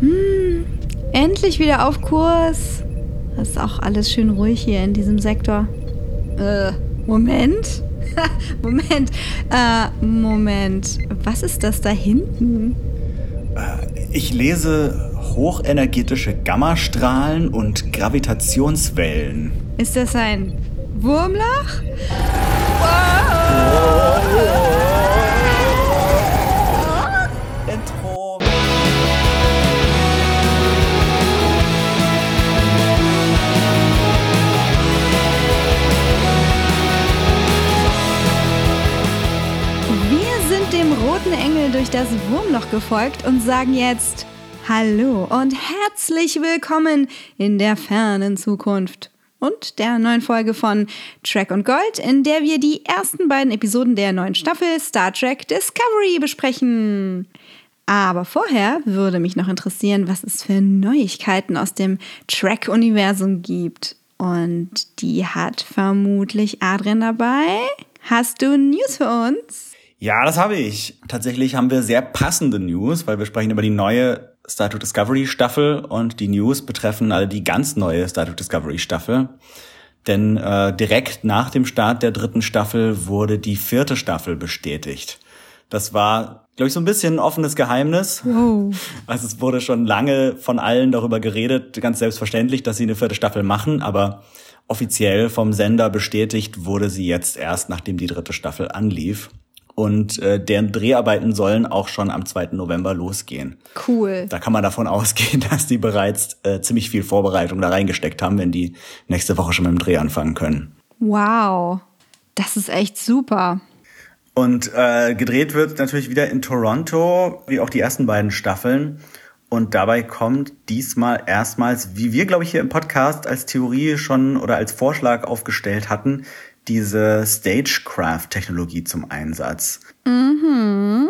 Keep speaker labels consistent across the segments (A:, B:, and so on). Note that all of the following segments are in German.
A: Hm, endlich wieder auf Kurs. Das ist auch alles schön ruhig hier in diesem Sektor. Äh, Moment. Moment. Äh, Moment. Was ist das da hinten?
B: Äh, ich lese hochenergetische Gammastrahlen und Gravitationswellen.
A: Ist das ein Wurmloch?
B: Intro.
A: Engel durch das Wurmloch gefolgt und sagen jetzt Hallo und herzlich willkommen in der fernen Zukunft und der neuen Folge von Track und Gold, in der wir die ersten beiden Episoden der neuen Staffel Star Trek Discovery besprechen. Aber vorher würde mich noch interessieren, was es für Neuigkeiten aus dem Track-Universum gibt. Und die hat vermutlich Adrian dabei. Hast du News für uns?
B: Ja, das habe ich. Tatsächlich haben wir sehr passende News, weil wir sprechen über die neue Star Trek Discovery Staffel und die News betreffen alle die ganz neue Star Trek Discovery Staffel. Denn äh, direkt nach dem Start der dritten Staffel wurde die vierte Staffel bestätigt. Das war, glaube ich, so ein bisschen ein offenes Geheimnis.
A: Wow.
B: Also es wurde schon lange von allen darüber geredet, ganz selbstverständlich, dass sie eine vierte Staffel machen, aber offiziell vom Sender bestätigt wurde sie jetzt erst, nachdem die dritte Staffel anlief. Und äh, deren Dreharbeiten sollen auch schon am 2. November losgehen.
A: Cool.
B: Da kann man davon ausgehen, dass die bereits äh, ziemlich viel Vorbereitung da reingesteckt haben, wenn die nächste Woche schon mit dem Dreh anfangen können.
A: Wow. Das ist echt super.
B: Und äh, gedreht wird natürlich wieder in Toronto, wie auch die ersten beiden Staffeln. Und dabei kommt diesmal erstmals, wie wir, glaube ich, hier im Podcast als Theorie schon oder als Vorschlag aufgestellt hatten, diese Stagecraft-Technologie zum Einsatz.
A: Mhm.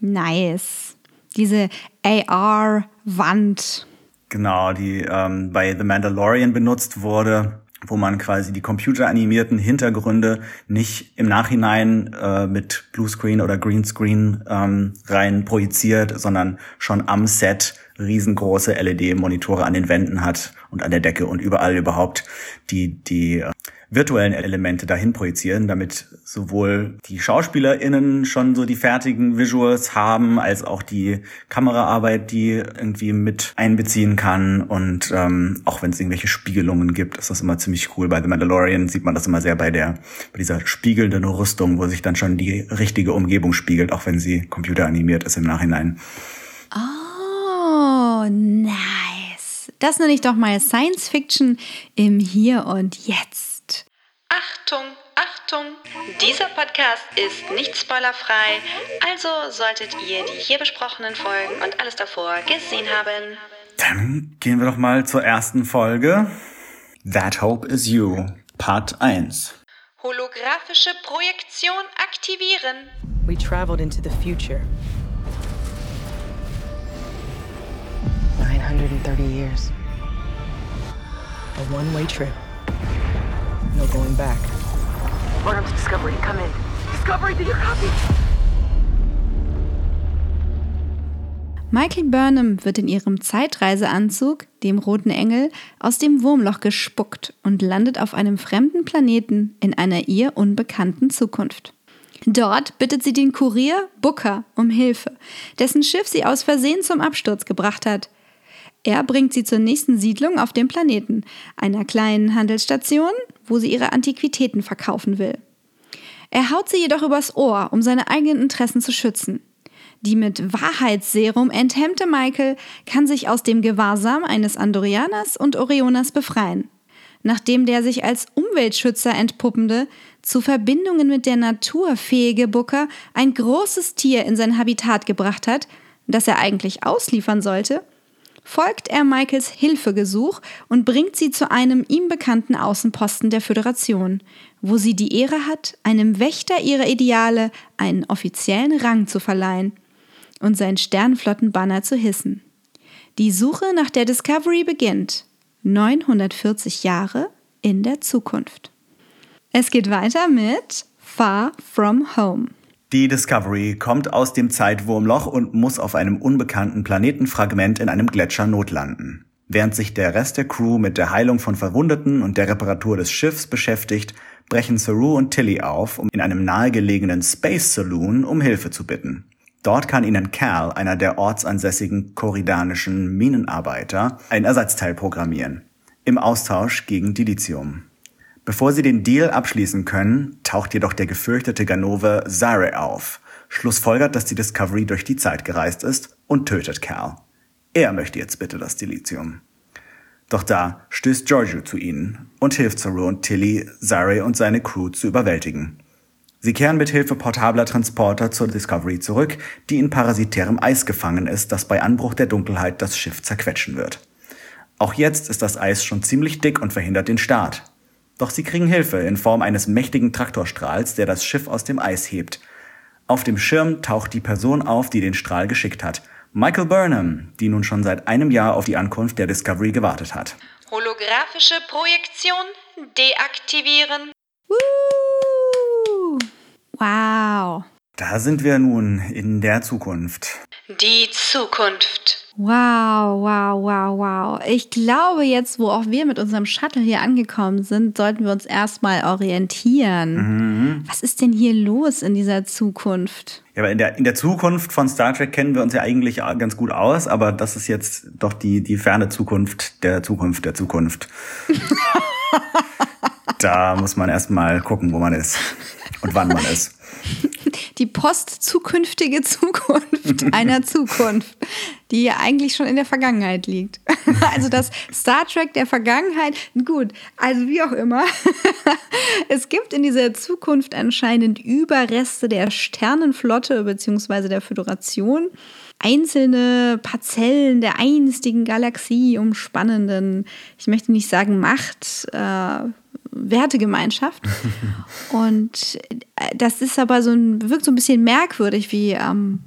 A: Nice. Diese AR-Wand.
B: Genau, die ähm, bei The Mandalorian benutzt wurde, wo man quasi die computeranimierten Hintergründe nicht im Nachhinein äh, mit Bluescreen oder Greenscreen ähm, rein projiziert, sondern schon am Set riesengroße LED-Monitore an den Wänden hat und an der Decke und überall überhaupt die, die äh, virtuellen Elemente dahin projizieren, damit sowohl die SchauspielerInnen schon so die fertigen Visuals haben, als auch die Kameraarbeit, die irgendwie mit einbeziehen kann. Und ähm, auch wenn es irgendwelche Spiegelungen gibt, ist das immer ziemlich cool. Bei The Mandalorian sieht man das immer sehr bei der bei dieser spiegelnden Rüstung, wo sich dann schon die richtige Umgebung spiegelt, auch wenn sie computeranimiert ist im Nachhinein.
A: Oh, nice. Das nenne ich doch mal Science Fiction im Hier und Jetzt.
C: Achtung, Achtung! Dieser Podcast ist nicht spoilerfrei, also solltet ihr die hier besprochenen Folgen und alles davor gesehen haben.
B: Dann gehen wir doch mal zur ersten Folge. That Hope is You, Part 1.
C: Holographische Projektion aktivieren.
D: We traveled into the future. One way trip. No going back.
E: Welcome to Discovery. Come in. Discovery, did you copy?
A: Michael Burnham wird in ihrem Zeitreiseanzug, dem Roten Engel, aus dem Wurmloch gespuckt und landet auf einem fremden Planeten in einer ihr unbekannten Zukunft. Dort bittet sie den Kurier Booker um Hilfe, dessen Schiff sie aus Versehen zum Absturz gebracht hat. Er bringt sie zur nächsten Siedlung auf dem Planeten, einer kleinen Handelsstation, wo sie ihre Antiquitäten verkaufen will. Er haut sie jedoch übers Ohr, um seine eigenen Interessen zu schützen. Die mit Wahrheitsserum enthemmte Michael kann sich aus dem Gewahrsam eines Andorianers und Orioners befreien. Nachdem der sich als Umweltschützer entpuppende, zu Verbindungen mit der Natur fähige Booker ein großes Tier in sein Habitat gebracht hat, das er eigentlich ausliefern sollte, folgt er Michaels Hilfegesuch und bringt sie zu einem ihm bekannten Außenposten der Föderation, wo sie die Ehre hat, einem Wächter ihrer Ideale einen offiziellen Rang zu verleihen und sein Sternflottenbanner zu hissen. Die Suche nach der Discovery beginnt 940 Jahre in der Zukunft. Es geht weiter mit Far From Home.
B: Die Discovery kommt aus dem Zeitwurmloch und muss auf einem unbekannten Planetenfragment in einem Gletscher notlanden. Während sich der Rest der Crew mit der Heilung von Verwundeten und der Reparatur des Schiffs beschäftigt, brechen Saru und Tilly auf, um in einem nahegelegenen Space Saloon um Hilfe zu bitten. Dort kann ihnen Cal, einer der ortsansässigen koridanischen Minenarbeiter, ein Ersatzteil programmieren. Im Austausch gegen Dilithium. Bevor sie den Deal abschließen können, taucht jedoch der gefürchtete Ganove Zare auf, schlussfolgert, dass die Discovery durch die Zeit gereist ist und tötet Cal. Er möchte jetzt bitte das Dilithium. Doch da stößt Giorgio zu ihnen und hilft Saru und Tilly, Zare und seine Crew zu überwältigen. Sie kehren mit Hilfe portabler Transporter zur Discovery zurück, die in parasitärem Eis gefangen ist, das bei Anbruch der Dunkelheit das Schiff zerquetschen wird. Auch jetzt ist das Eis schon ziemlich dick und verhindert den Start. Doch sie kriegen Hilfe in Form eines mächtigen Traktorstrahls, der das Schiff aus dem Eis hebt. Auf dem Schirm taucht die Person auf, die den Strahl geschickt hat. Michael Burnham, die nun schon seit einem Jahr auf die Ankunft der Discovery gewartet hat.
C: Holographische Projektion deaktivieren.
A: Woo! Wow.
B: Da sind wir nun in der Zukunft.
C: Die Zukunft.
A: Wow, wow, wow, wow. Ich glaube, jetzt, wo auch wir mit unserem Shuttle hier angekommen sind, sollten wir uns erstmal orientieren. Was ist denn hier los in dieser Zukunft?
B: Ja, aber in der, in der Zukunft von Star Trek kennen wir uns ja eigentlich ganz gut aus, aber das ist jetzt doch die, die ferne Zukunft der Zukunft der Zukunft. da muss man erstmal gucken, wo man ist und wann man ist.
A: Die postzukünftige Zukunft einer Zukunft, die ja eigentlich schon in der Vergangenheit liegt. Also das Star Trek der Vergangenheit, gut, also wie auch immer. Es gibt in dieser Zukunft anscheinend Überreste der Sternenflotte bzw. der Föderation. Einzelne Parzellen der einstigen Galaxie umspannenden, ich möchte nicht sagen Macht, äh, Wertegemeinschaft. Und äh, das ist aber so ein, wirkt so ein bisschen merkwürdig, wie ähm,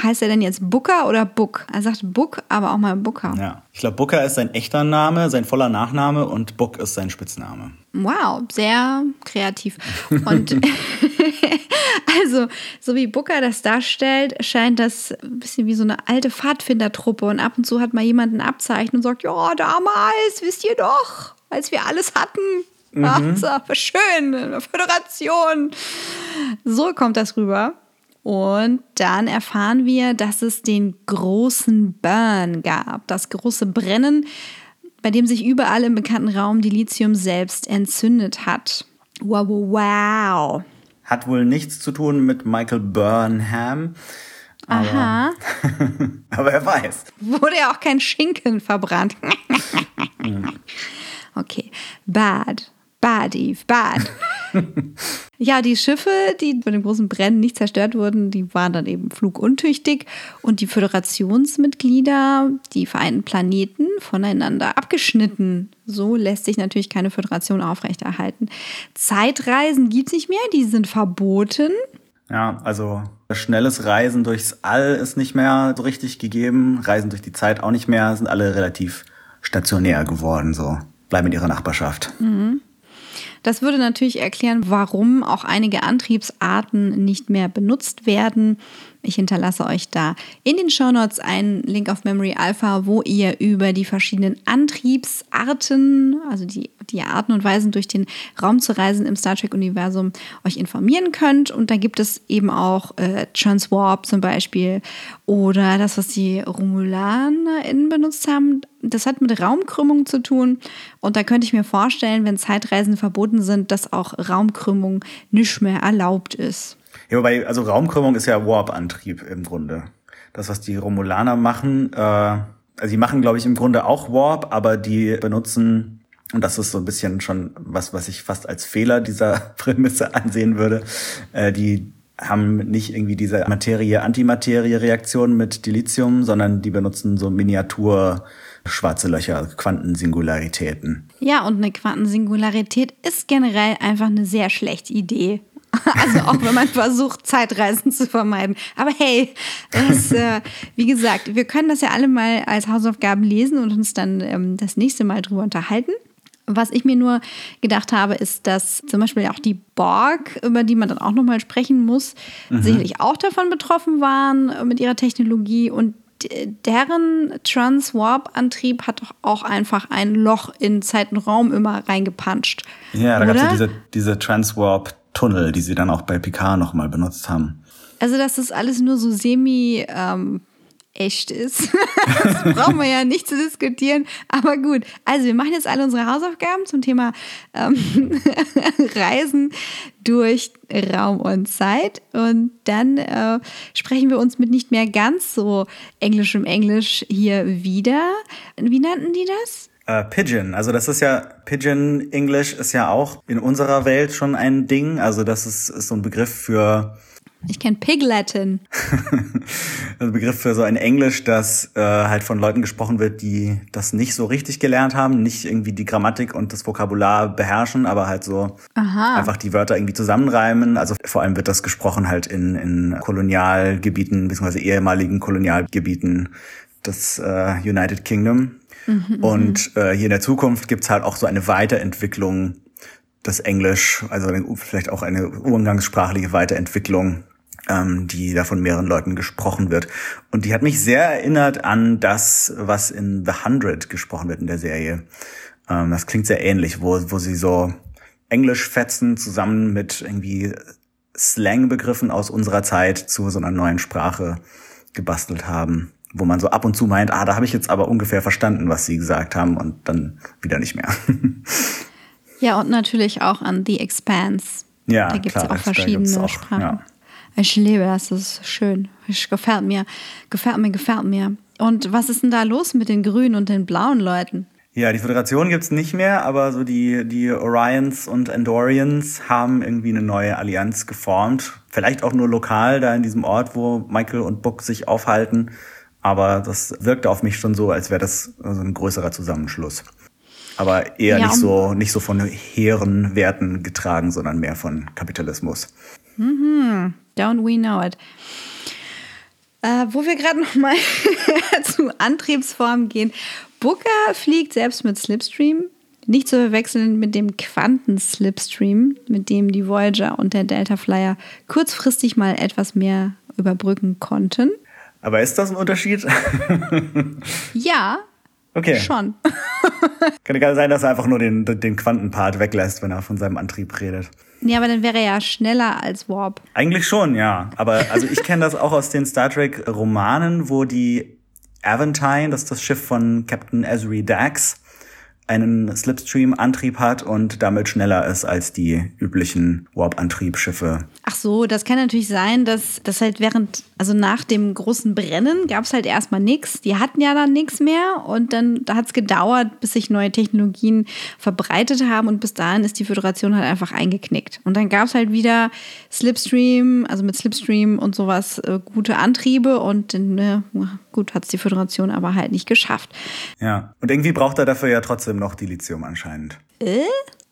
A: heißt er denn jetzt Booker oder Book? Er sagt Book, aber auch mal Booker.
B: Ja. Ich glaube, Booker ist sein echter Name, sein voller Nachname und Book ist sein Spitzname.
A: Wow, sehr kreativ. Und also, so wie Booker das darstellt, scheint das ein bisschen wie so eine alte Pfadfindertruppe. Und ab und zu hat mal jemand ein Abzeichen und sagt, ja, damals, wisst ihr doch, als wir alles hatten. Ach, so, schön, eine Föderation. So kommt das rüber. Und dann erfahren wir, dass es den großen Burn gab, das große Brennen, bei dem sich überall im bekannten Raum Dilithium selbst entzündet hat. Wow, wow, wow.
B: Hat wohl nichts zu tun mit Michael Burnham. Aber,
A: Aha.
B: aber er weiß.
A: Wurde ja auch kein Schinken verbrannt. okay, bad. Bad, Eve, bad. ja, die Schiffe, die bei dem großen Brennen nicht zerstört wurden, die waren dann eben fluguntüchtig und die Föderationsmitglieder, die vereinten Planeten, voneinander abgeschnitten. So lässt sich natürlich keine Föderation aufrechterhalten. Zeitreisen gibt es nicht mehr, die sind verboten.
B: Ja, also schnelles Reisen durchs All ist nicht mehr so richtig gegeben. Reisen durch die Zeit auch nicht mehr, sind alle relativ stationär geworden, so. Bleiben in ihrer Nachbarschaft.
A: Das würde natürlich erklären, warum auch einige Antriebsarten nicht mehr benutzt werden. Ich hinterlasse euch da in den Shownotes einen Link auf Memory Alpha, wo ihr über die verschiedenen Antriebsarten, also die, die Arten und Weisen durch den Raum zu reisen im Star Trek-Universum, euch informieren könnt. Und da gibt es eben auch äh, Transwarp zum Beispiel oder das, was die RomulanerInnen benutzt haben. Das hat mit Raumkrümmung zu tun. Und da könnte ich mir vorstellen, wenn Zeitreisen verboten sind, dass auch Raumkrümmung nicht mehr erlaubt ist.
B: Ja, wobei, also Raumkrümmung ist ja Warp-Antrieb im Grunde. Das, was die Romulaner machen, äh, also die machen, glaube ich, im Grunde auch Warp, aber die benutzen, und das ist so ein bisschen schon was, was ich fast als Fehler dieser Prämisse ansehen würde, äh, die haben nicht irgendwie diese Materie-Antimaterie-Reaktion mit Dilithium, sondern die benutzen so Miniatur schwarze Löcher, Quantensingularitäten.
A: Ja, und eine Quantensingularität ist generell einfach eine sehr schlechte Idee. Also auch wenn man versucht, Zeitreisen zu vermeiden. Aber hey, das, äh, wie gesagt, wir können das ja alle mal als Hausaufgaben lesen und uns dann ähm, das nächste Mal drüber unterhalten. Was ich mir nur gedacht habe, ist, dass zum Beispiel auch die Borg, über die man dann auch nochmal sprechen muss, mhm. sicherlich auch davon betroffen waren äh, mit ihrer Technologie und deren Transwarp-Antrieb hat doch auch einfach ein Loch in Zeit und Raum immer reingepanscht.
B: Ja, da gab es ja diese, diese Transwarp-Tunnel, die sie dann auch bei Picard nochmal benutzt haben.
A: Also, dass das alles nur so semi ähm, echt ist. das brauchen wir ja nicht zu diskutieren. Aber gut, also wir machen jetzt alle unsere Hausaufgaben zum Thema ähm, Reisen durch Raum und Zeit. Und dann äh, sprechen wir uns mit nicht mehr ganz so englischem Englisch hier wieder. Wie nannten die das?
B: Uh, Pigeon, also das ist ja, Pigeon English ist ja auch in unserer Welt schon ein Ding. Also das ist, ist so ein Begriff für
A: ich kenne Pig Latin.
B: ein Begriff für so ein Englisch, das äh, halt von Leuten gesprochen wird, die das nicht so richtig gelernt haben, nicht irgendwie die Grammatik und das Vokabular beherrschen, aber halt so Aha. einfach die Wörter irgendwie zusammenreimen. Also vor allem wird das gesprochen halt in, in Kolonialgebieten, beziehungsweise ehemaligen Kolonialgebieten des äh, United Kingdom. Mhm, und äh, hier in der Zukunft gibt's halt auch so eine Weiterentwicklung des Englisch, also vielleicht auch eine umgangssprachliche Weiterentwicklung ähm, die da von mehreren Leuten gesprochen wird. Und die hat mich sehr erinnert an das, was in The Hundred gesprochen wird in der Serie. Ähm, das klingt sehr ähnlich, wo, wo sie so Englischfetzen zusammen mit irgendwie Slangbegriffen aus unserer Zeit zu so einer neuen Sprache gebastelt haben, wo man so ab und zu meint, ah, da habe ich jetzt aber ungefähr verstanden, was sie gesagt haben und dann wieder nicht mehr.
A: ja, und natürlich auch an The Expanse. Ja, da gibt es auch verschiedene auch, Sprachen. Ja. Ich liebe das, das ist schön. Ich, gefällt mir, gefällt mir, gefällt mir. Und was ist denn da los mit den grünen und den blauen Leuten?
B: Ja, die Föderation gibt's nicht mehr, aber so die, die Orions und Endorians haben irgendwie eine neue Allianz geformt. Vielleicht auch nur lokal da in diesem Ort, wo Michael und Book sich aufhalten. Aber das wirkte auf mich schon so, als wäre das so ein größerer Zusammenschluss. Aber eher ja, nicht so, nicht so von hehren Werten getragen, sondern mehr von Kapitalismus.
A: Mhm. Don't we know it. Äh, wo wir gerade noch mal zu Antriebsformen gehen. Booker fliegt selbst mit Slipstream. Nicht zu verwechseln mit dem Quanten-Slipstream, mit dem die Voyager und der Delta Flyer kurzfristig mal etwas mehr überbrücken konnten.
B: Aber ist das ein Unterschied?
A: ja, Okay. Schon.
B: Kann ja sein, dass er einfach nur den, den Quantenpart weglässt, wenn er von seinem Antrieb redet.
A: Ja, aber dann wäre er ja schneller als Warp.
B: Eigentlich schon, ja. Aber also ich kenne das auch aus den Star Trek Romanen, wo die Aventine, das ist das Schiff von Captain Ezri Dax, einen Slipstream-Antrieb hat und damit schneller ist als die üblichen Warp-Antriebsschiffe.
A: Ach so, das kann natürlich sein, dass das halt während, also nach dem großen Brennen gab es halt erstmal nichts. Die hatten ja dann nichts mehr und dann da hat es gedauert, bis sich neue Technologien verbreitet haben und bis dahin ist die Föderation halt einfach eingeknickt. Und dann gab es halt wieder Slipstream, also mit Slipstream und sowas äh, gute Antriebe und ne, gut hat es die Föderation aber halt nicht geschafft.
B: Ja, und irgendwie braucht er dafür ja trotzdem noch Dilithium anscheinend.
A: Äh?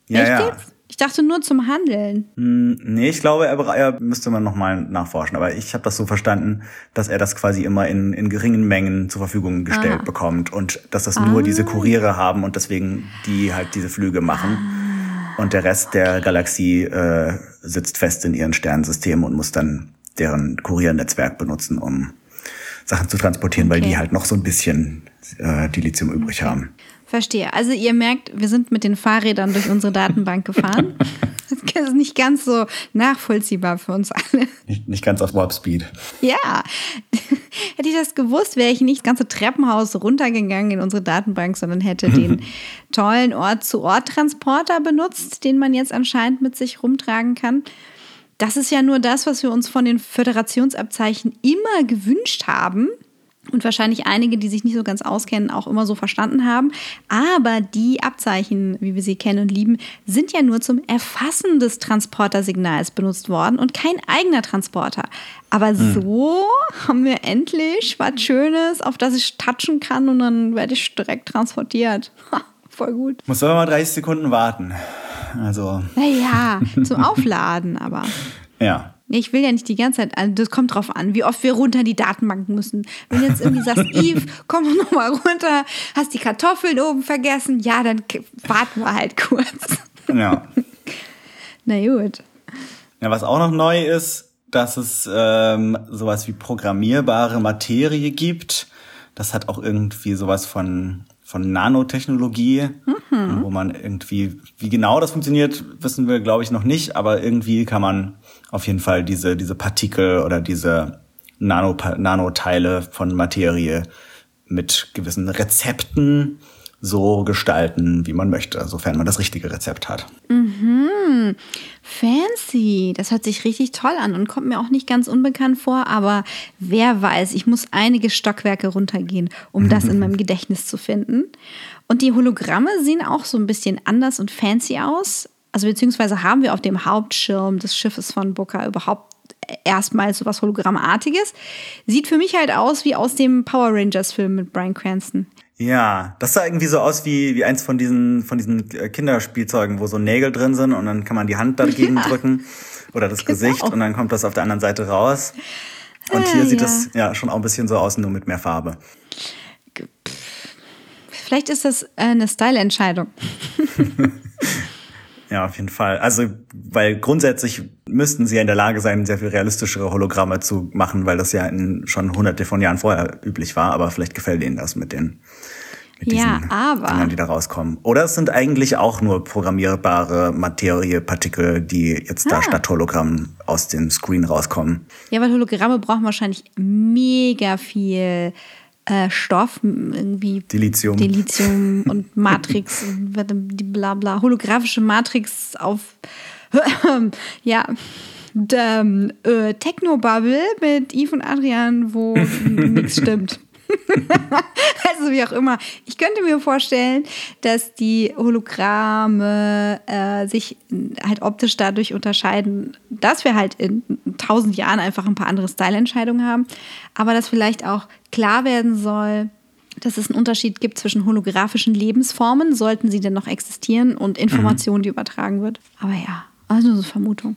A: Ja, Echt ja. Jetzt? Ich dachte nur zum Handeln.
B: Hm, nee, ich glaube, er, er müsste man nochmal nachforschen. Aber ich habe das so verstanden, dass er das quasi immer in, in geringen Mengen zur Verfügung gestellt ah. bekommt und dass das ah. nur diese Kuriere haben und deswegen die halt diese Flüge machen. Ah. Und der Rest der Galaxie äh, sitzt fest in ihren Sternsystemen und muss dann deren Kuriernetzwerk benutzen, um Sachen zu transportieren, okay. weil die halt noch so ein bisschen äh, die Lithium übrig okay. haben.
A: Verstehe. Also ihr merkt, wir sind mit den Fahrrädern durch unsere Datenbank gefahren. Das ist nicht ganz so nachvollziehbar für uns alle.
B: Nicht, nicht ganz auf Warp Speed.
A: Ja. Hätte ich das gewusst, wäre ich nicht das ganze Treppenhaus runtergegangen in unsere Datenbank, sondern hätte den tollen Ort-zu-Ort-Transporter benutzt, den man jetzt anscheinend mit sich rumtragen kann. Das ist ja nur das, was wir uns von den Föderationsabzeichen immer gewünscht haben und wahrscheinlich einige, die sich nicht so ganz auskennen, auch immer so verstanden haben. Aber die Abzeichen, wie wir sie kennen und lieben, sind ja nur zum Erfassen des Transportersignals benutzt worden und kein eigener Transporter. Aber hm. so haben wir endlich was Schönes, auf das ich touchen kann und dann werde ich direkt transportiert. voll gut.
B: Muss aber mal 30 Sekunden warten. Also.
A: Naja, zum Aufladen aber.
B: Ja.
A: Ich will ja nicht die ganze Zeit, also das kommt drauf an, wie oft wir runter in die Datenbank müssen. Wenn du jetzt irgendwie sagst, Eve, komm noch mal runter, hast die Kartoffeln oben vergessen, ja, dann warten wir halt kurz.
B: Ja.
A: Na gut.
B: Ja, was auch noch neu ist, dass es ähm, sowas wie programmierbare Materie gibt. Das hat auch irgendwie sowas von von Nanotechnologie, wo man irgendwie, wie genau das funktioniert, wissen wir, glaube ich, noch nicht, aber irgendwie kann man auf jeden Fall diese, diese Partikel oder diese Nano, Nanoteile von Materie mit gewissen Rezepten so gestalten, wie man möchte, sofern man das richtige Rezept hat.
A: Fancy. Das hört sich richtig toll an und kommt mir auch nicht ganz unbekannt vor, aber wer weiß, ich muss einige Stockwerke runtergehen, um das in meinem Gedächtnis zu finden. Und die Hologramme sehen auch so ein bisschen anders und fancy aus. Also beziehungsweise haben wir auf dem Hauptschirm des Schiffes von Booker überhaupt erstmals so was Hologrammartiges. Sieht für mich halt aus wie aus dem Power Rangers Film mit Brian Cranston.
B: Ja, das sah irgendwie so aus wie, wie eins von diesen, von diesen äh, Kinderspielzeugen, wo so Nägel drin sind und dann kann man die Hand dagegen
A: Ja.
B: drücken oder das
A: Genau.
B: Gesicht und dann kommt das auf der anderen Seite raus. Und hier
A: Ah,
B: sieht
A: ja.
B: das ja schon auch ein bisschen so aus, nur mit mehr Farbe.
A: Vielleicht ist das äh, eine Style-Entscheidung.
B: Ja, auf jeden Fall. Also, weil grundsätzlich müssten sie ja in der Lage sein, sehr viel realistischere Hologramme zu machen, weil das ja in, schon hunderte von Jahren vorher üblich war, aber vielleicht gefällt ihnen das mit den mit
A: Ja,
B: diesen
A: aber-
B: Dingern, die da rauskommen. Oder es sind eigentlich auch nur programmierbare Materiepartikel, die jetzt da
A: Ah.
B: statt Hologramm aus dem Screen rauskommen.
A: Ja, weil Hologramme brauchen wahrscheinlich mega viel äh, Stoff, irgendwie
B: Dilithium.
A: Dilithium und Matrix und die bla bla, holographische Matrix auf ja ähm, äh, Technobubble mit Yves und Adrian, wo nichts stimmt. also wie auch immer. Ich könnte mir vorstellen, dass die Hologramme äh, sich halt optisch dadurch unterscheiden, dass wir halt in tausend Jahren einfach ein paar andere Styleentscheidungen haben, aber dass vielleicht auch klar werden soll, dass es einen Unterschied gibt zwischen holographischen Lebensformen, sollten sie denn noch existieren, und Informationen, die übertragen wird. Aber ja, also so Vermutung.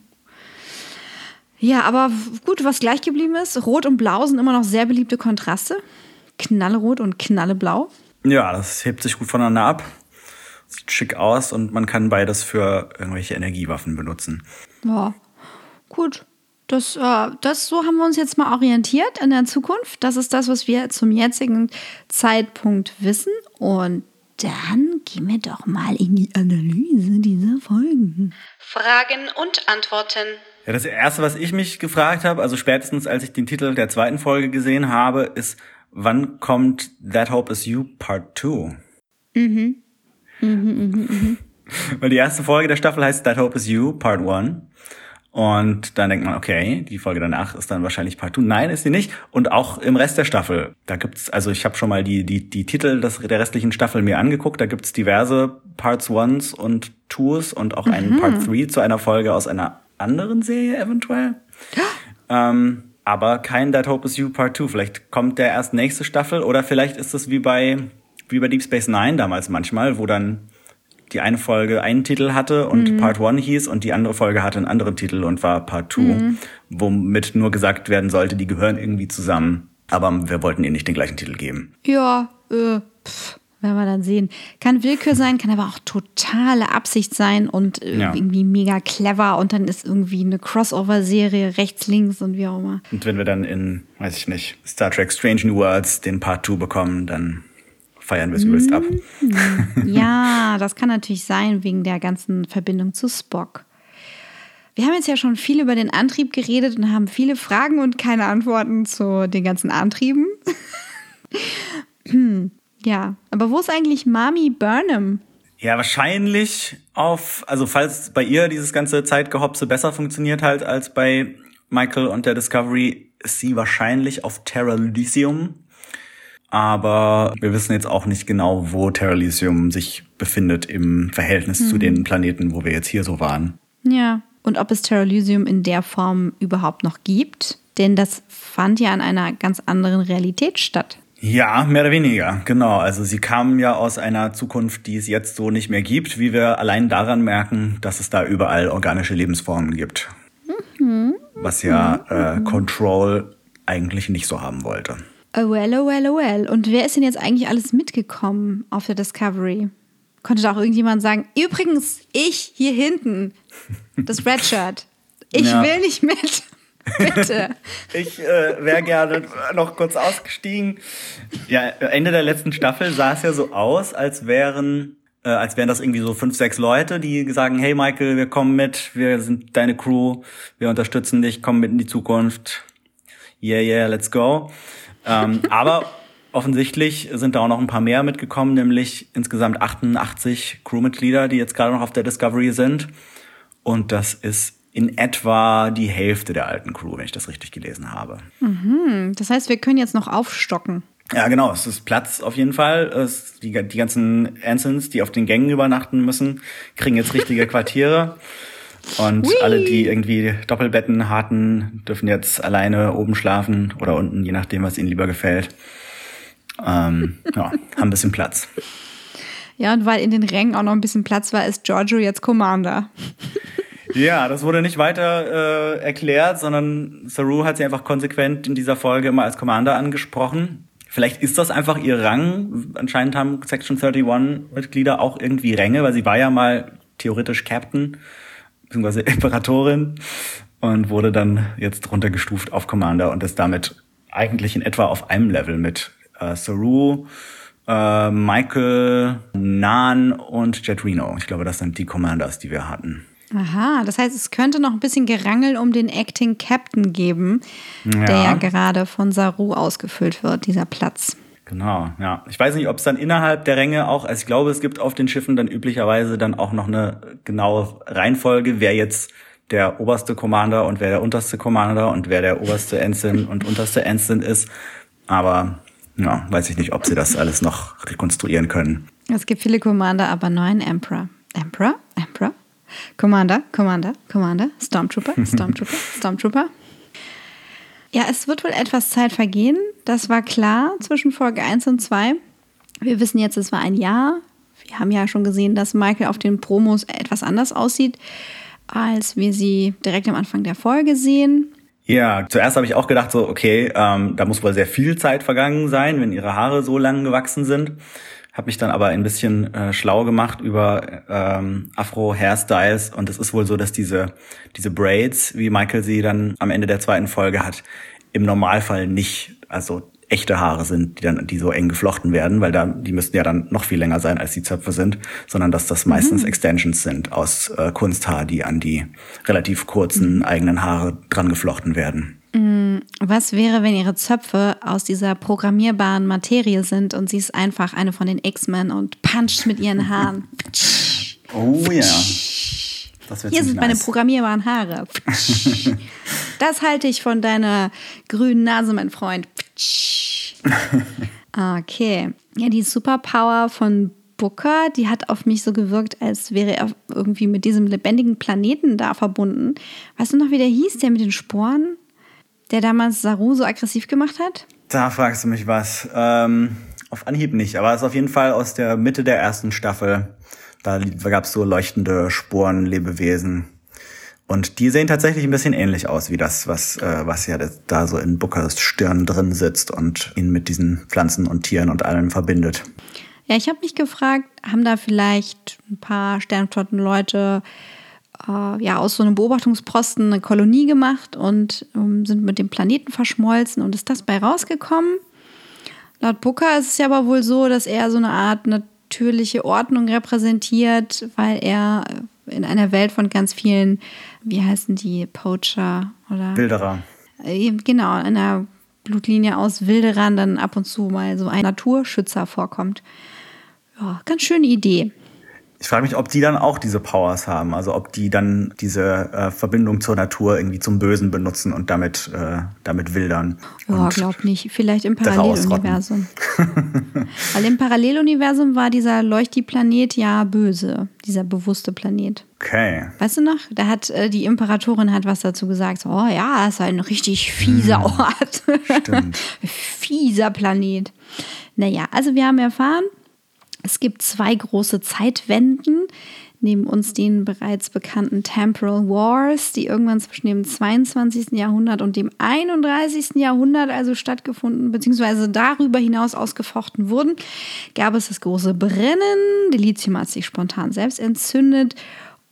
A: Ja, aber gut, was gleich geblieben ist, Rot und Blau sind immer noch sehr beliebte Kontraste. Knallerot und Knalleblau.
B: Ja, das hebt sich gut voneinander ab. Sieht schick aus und man kann beides für irgendwelche Energiewaffen benutzen.
A: Ja, gut. Das, äh, das, so haben wir uns jetzt mal orientiert in der Zukunft. Das ist das, was wir zum jetzigen Zeitpunkt wissen. Und dann gehen wir doch mal in die Analyse dieser Folgen.
C: Fragen und Antworten.
B: Ja, das erste, was ich mich gefragt habe, also spätestens als ich den Titel der zweiten Folge gesehen habe, ist, wann kommt That Hope Is You Part 2? Mhm. Weil die erste Folge der Staffel heißt That Hope Is You Part 1. Und dann denkt man, okay, die Folge danach ist dann wahrscheinlich Part 2. Nein, ist sie nicht. Und auch im Rest der Staffel, da gibt's, also ich habe schon mal die, die, die Titel des, der restlichen Staffel mir angeguckt. Da gibt's diverse Parts 1s und 2s und auch einen Part 3 zu einer Folge aus einer anderen Serie eventuell. Ähm, aber kein That Hope Is You Part 2. Vielleicht kommt der erst nächste Staffel oder vielleicht ist es wie bei, wie bei Deep Space Nine damals manchmal, wo dann die eine Folge einen Titel hatte und Part 1 hieß und die andere Folge hatte einen anderen Titel und war Part 2, womit nur gesagt werden sollte, die gehören irgendwie zusammen. Aber wir wollten ihnen nicht den gleichen Titel geben.
A: Ja, äh, pff, werden wir dann sehen. Kann Willkür sein, kann aber auch totale Absicht sein und äh,
B: Ja.
A: irgendwie mega clever und dann ist irgendwie eine Crossover-Serie rechts, links und wie auch immer.
B: Und wenn wir dann in, weiß ich nicht, Star Trek Strange New Worlds den Part 2 bekommen, dann feiern wir es übelst ab.
A: Ja, das kann natürlich sein wegen der ganzen Verbindung zu Spock. Wir haben jetzt ja schon viel über den Antrieb geredet und haben viele Fragen und keine Antworten zu den ganzen Antrieben. Hm, ja, aber wo ist eigentlich Mami Burnham?
B: Ja, wahrscheinlich auf, also falls bei ihr dieses ganze Zeitgehopse besser funktioniert halt als bei Michael und der Discovery, ist sie wahrscheinlich auf Terra Lysium. Aber wir wissen jetzt auch nicht genau, wo Terra Lysium sich befindet im Verhältnis zu den Planeten, wo wir jetzt hier so waren.
A: Ja, und ob es Terralysium in der Form überhaupt noch gibt? Denn das fand ja in einer ganz anderen Realität statt.
B: Ja, mehr oder weniger, genau. Also sie kamen ja aus einer Zukunft, die es jetzt so nicht mehr gibt, wie wir allein daran merken, dass es da überall organische Lebensformen gibt. was ja äh, Control eigentlich nicht so haben wollte.
A: Oh well, oh well, oh well. Und wer ist denn jetzt eigentlich alles mitgekommen auf der Discovery? Konnte da auch irgendjemand sagen, übrigens, ich hier hinten, das Red Shirt. Ich
B: Ja.
A: will nicht mit. Bitte.
B: Ich äh, wäre gerne noch kurz ausgestiegen. Ja, Ende der letzten Staffel sah es ja so aus, als wären, äh, als wären das irgendwie so fünf, sechs Leute, die sagen, hey Michael, wir kommen mit, wir sind deine Crew, wir unterstützen dich, komm mit in die Zukunft. Yeah, yeah, let's go. Ähm, aber offensichtlich sind da auch noch ein paar mehr mitgekommen, nämlich insgesamt 88 Crewmitglieder, die jetzt gerade noch auf der Discovery sind. Und das ist in etwa die Hälfte der alten Crew, wenn ich das richtig gelesen habe.
A: Das heißt, wir können jetzt noch aufstocken.
B: Ja, genau, es ist Platz auf jeden Fall. Es, die, die ganzen Ansons, die auf den Gängen übernachten müssen, kriegen jetzt richtige Quartiere. Und alle, die irgendwie Doppelbetten hatten, dürfen jetzt alleine oben schlafen oder unten, je nachdem, was ihnen lieber gefällt. Ähm, ja, haben ein bisschen Platz.
A: Ja, und weil in den Rängen auch noch ein bisschen Platz war, ist Giorgio jetzt Commander.
B: Ja, das wurde nicht weiter äh, erklärt, sondern Saru hat sie einfach konsequent in dieser Folge immer als Commander angesprochen. Vielleicht ist das einfach ihr Rang. Anscheinend haben Section 31-Mitglieder auch irgendwie Ränge, weil sie war ja mal theoretisch Captain, beziehungsweise Imperatorin und wurde dann jetzt runtergestuft auf Commander und ist damit eigentlich in etwa auf einem Level mit äh, Saru, äh, Michael, Nan und Jet Reno. Ich glaube, das sind die Commanders, die wir hatten.
A: Aha, das heißt, es könnte noch ein bisschen Gerangel um den Acting Captain geben, der
B: Ja.
A: ja gerade von Saru ausgefüllt wird, dieser Platz.
B: Genau, ja. Ich weiß nicht, ob es dann innerhalb der Ränge auch, also ich glaube, es gibt auf den Schiffen dann üblicherweise dann auch noch eine genaue Reihenfolge, wer jetzt der oberste Commander und wer der unterste Commander und wer der oberste Ensign und unterste Ensign ist. Aber ja, weiß ich nicht, ob sie das alles noch rekonstruieren können.
A: Es gibt viele Commander, aber nur einen Emperor. Emperor? Emperor? Commander, Commander, Commander, Stormtrooper, Stormtrooper, Stormtrooper. Ja, es wird wohl etwas Zeit vergehen. Das war klar zwischen Folge 1 und 2. Wir wissen jetzt, es war ein Jahr. Wir haben ja schon gesehen, dass Michael auf den Promos etwas anders aussieht, als wir sie direkt am Anfang der Folge sehen.
B: Ja, zuerst habe ich auch gedacht, so, okay, ähm, da muss wohl sehr viel Zeit vergangen sein, wenn ihre Haare so lang gewachsen sind. Habe mich dann aber ein bisschen äh, schlau gemacht über ähm, Afro-Hairstyles und es ist wohl so, dass diese, diese Braids, wie Michael sie dann am Ende der zweiten Folge hat, im Normalfall nicht, also echte Haare sind, die dann, die so eng geflochten werden, weil da, die müssten ja dann noch viel länger sein, als die Zöpfe sind, sondern dass das meistens Extensions sind aus äh, Kunsthaar, die an die relativ kurzen eigenen Haare dran geflochten werden.
A: Was wäre, wenn ihre Zöpfe aus dieser programmierbaren Materie sind und sie ist einfach eine von den X-Men und puncht mit ihren Haaren?
B: Oh ja. Das wird
A: Hier sind meine
B: nice.
A: programmierbaren Haare. Das halte ich von deiner grünen Nase, mein Freund. Okay. Ja, die Superpower von Booker, die hat auf mich so gewirkt, als wäre er irgendwie mit diesem lebendigen Planeten da verbunden. Weißt du noch, wie der hieß, der mit den Sporen, der damals Saru so aggressiv gemacht hat?
B: Da fragst du mich was. Ähm, auf Anhieb nicht, aber es ist auf jeden Fall aus der Mitte der ersten Staffel. Da gab es so leuchtende Sporenlebewesen. Und die sehen tatsächlich ein bisschen ähnlich aus wie das, was, äh, was ja da so in Bookers Stirn drin sitzt und ihn mit diesen Pflanzen und Tieren und allem verbindet.
A: Ja, ich habe mich gefragt, haben da vielleicht ein paar Sternflottenleute äh, ja, aus so einem Beobachtungsposten eine Kolonie gemacht und ähm, sind mit dem Planeten verschmolzen und ist das bei rausgekommen? Laut Booker ist es ja aber wohl so, dass er so eine Art natürliche Ordnung repräsentiert, weil er in einer Welt von ganz vielen, wie heißen die, Poacher oder
B: Wilderer.
A: äh, genau, in einer Blutlinie aus Wilderern dann ab und zu mal so ein Naturschützer vorkommt. Ja, ganz schöne Idee.
B: Ich frage mich, ob die dann auch diese Powers haben, also ob die dann diese äh, Verbindung zur Natur irgendwie zum Bösen benutzen und damit, äh, damit wildern.
A: Ja,
B: Und
A: glaub nicht. Vielleicht im. Paralleluniversum. Weil im Paralleluniversum war dieser Leuchti-Planet ja böse, dieser bewusste Planet.
B: Okay.
A: Weißt du noch? Da hat äh, die Imperatorin hat was dazu gesagt. So, Oh ja, ist ein richtig fieser Ort.
B: Stimmt.
A: fieser Planet. Naja, also wir haben erfahren, es gibt zwei große Zeitwenden, neben uns den bereits bekannten Temporal Wars, die irgendwann zwischen dem 22. Jahrhundert und dem 31. Jahrhundert also stattgefunden, beziehungsweise darüber hinaus ausgefochten wurden, gab es das große Brennen. Die Lithium hat sich spontan selbst entzündet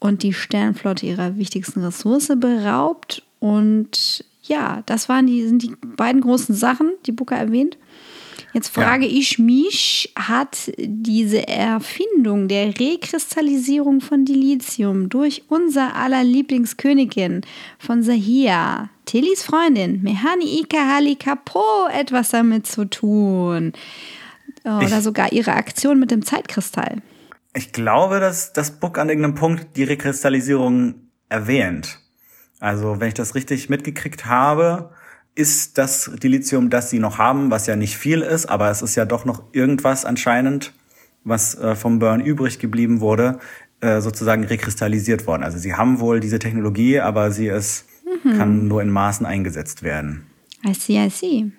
A: und die Sternflotte ihrer wichtigsten Ressource beraubt. Und ja, das waren die, sind die beiden großen Sachen, die Booker erwähnt. Jetzt frage ja. ich mich, hat diese Erfindung der Rekristallisierung von Dilithium durch unser aller Lieblingskönigin von Sahia, Tillys Freundin, Mehani Ika Halikapo, etwas damit zu tun? Oder ich, sogar ihre Aktion mit dem Zeitkristall?
B: Ich glaube, dass das Book an irgendeinem Punkt die Rekristallisierung erwähnt. Also, wenn ich das richtig mitgekriegt habe, ist das Dilithium, das sie noch haben, was ja nicht viel ist, aber es ist ja doch noch irgendwas anscheinend, was äh, vom Burn übrig geblieben wurde, äh, sozusagen rekristallisiert worden. Also sie haben wohl diese Technologie, aber sie ist, mhm. kann nur in Maßen eingesetzt werden.
A: I see, I see.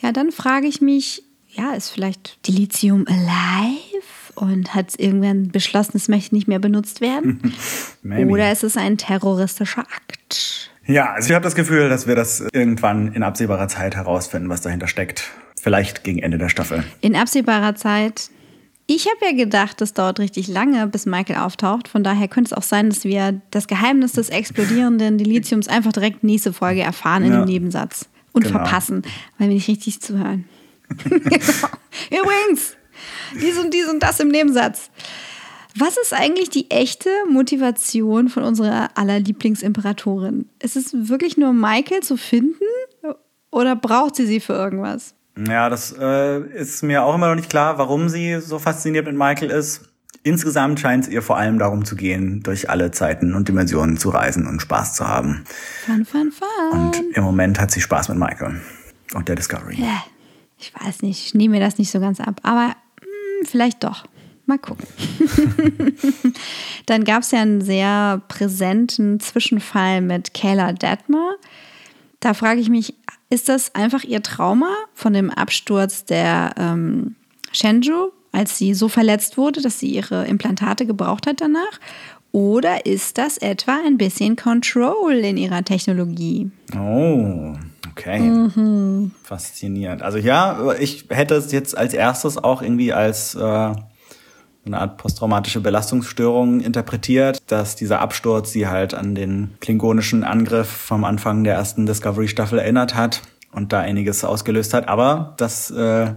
A: Ja, dann frage ich mich, ja, ist vielleicht Dilithium alive und hat irgendwann beschlossen, es möchte nicht mehr benutzt werden? Oder ist es ein terroristischer Akt?
B: Ja, also ich habe das Gefühl, dass wir das irgendwann in absehbarer Zeit herausfinden, was dahinter steckt. Vielleicht gegen Ende der Staffel.
A: In absehbarer Zeit. Ich habe ja gedacht, das dauert richtig lange, bis Michael auftaucht. Von daher könnte es auch sein, dass wir das Geheimnis des explodierenden Dilithiums einfach direkt nächste Folge erfahren in ja. dem Nebensatz und genau. verpassen, weil wir nicht richtig zuhören. Übrigens, dies und dies und das im Nebensatz. Was ist eigentlich die echte Motivation von unserer aller Lieblingsimperatorin? Ist es wirklich nur Michael zu finden oder braucht sie sie für irgendwas?
B: Ja, das äh, ist mir auch immer noch nicht klar, warum sie so fasziniert mit Michael ist. Insgesamt scheint es ihr vor allem darum zu gehen, durch alle Zeiten und Dimensionen zu reisen und Spaß zu haben.
A: Fun, fun, fun.
B: Und im Moment hat sie Spaß mit Michael und der Discovery.
A: Ja, ich weiß nicht, ich nehme mir das nicht so ganz ab, aber mh, hm, vielleicht doch. Mal gucken. Dann gab es ja einen sehr präsenten Zwischenfall mit Kayla Detmer. Da frage ich mich, ist das einfach ihr Trauma von dem Absturz der ähm, Shenzhou, als sie so verletzt wurde, dass sie ihre Implantate gebraucht hat danach? Oder ist das etwa ein bisschen Control in ihrer Technologie?
B: Oh, okay. Mhm. Faszinierend. Also ja, ich hätte es jetzt als erstes auch irgendwie als äh, eine Art posttraumatische Belastungsstörung interpretiert, dass dieser Absturz sie halt an den klingonischen Angriff vom Anfang der ersten Discovery-Staffel erinnert hat und da einiges ausgelöst hat. Aber das äh,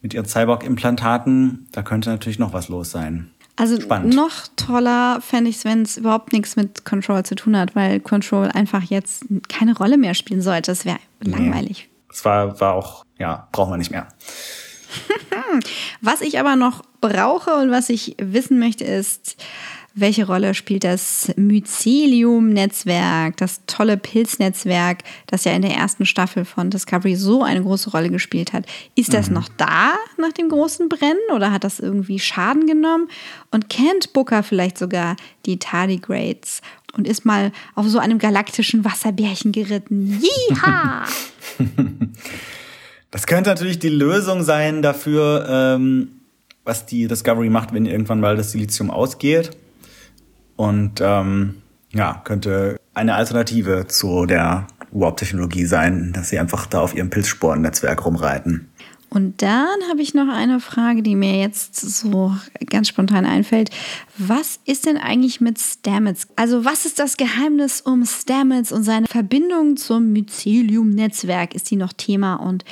B: mit ihren Cyborg-Implantaten, da könnte natürlich noch was los sein.
A: Also Spannend. noch toller fände ich es, wenn es überhaupt nichts mit Control zu tun hat, weil Control einfach jetzt keine Rolle mehr spielen sollte. Das wäre langweilig.
B: Das war, war auch, ja, brauchen wir nicht mehr.
A: was ich aber noch brauche und was ich wissen möchte, ist, welche Rolle spielt das Mycelium-Netzwerk, das tolle Pilznetzwerk, das ja in der ersten Staffel von Discovery so eine große Rolle gespielt hat? Ist das mhm. noch da nach dem großen Brennen oder hat das irgendwie Schaden genommen? Und kennt Booker vielleicht sogar die Tardigrades und ist mal auf so einem galaktischen Wasserbärchen geritten? Jiha!
B: Das könnte natürlich die Lösung sein dafür, ähm, was die Discovery macht, wenn irgendwann mal das Silizium ausgeht. Und ähm, ja, könnte eine Alternative zu der Warp-Technologie sein, dass sie einfach da auf ihrem Pilzsporennetzwerk rumreiten.
A: Und dann habe ich noch eine Frage, die mir jetzt so ganz spontan einfällt. Was ist denn eigentlich mit Stamets? Also was ist das Geheimnis um Stamets und seine Verbindung zum Mycelium-Netzwerk? Ist die noch Thema? Und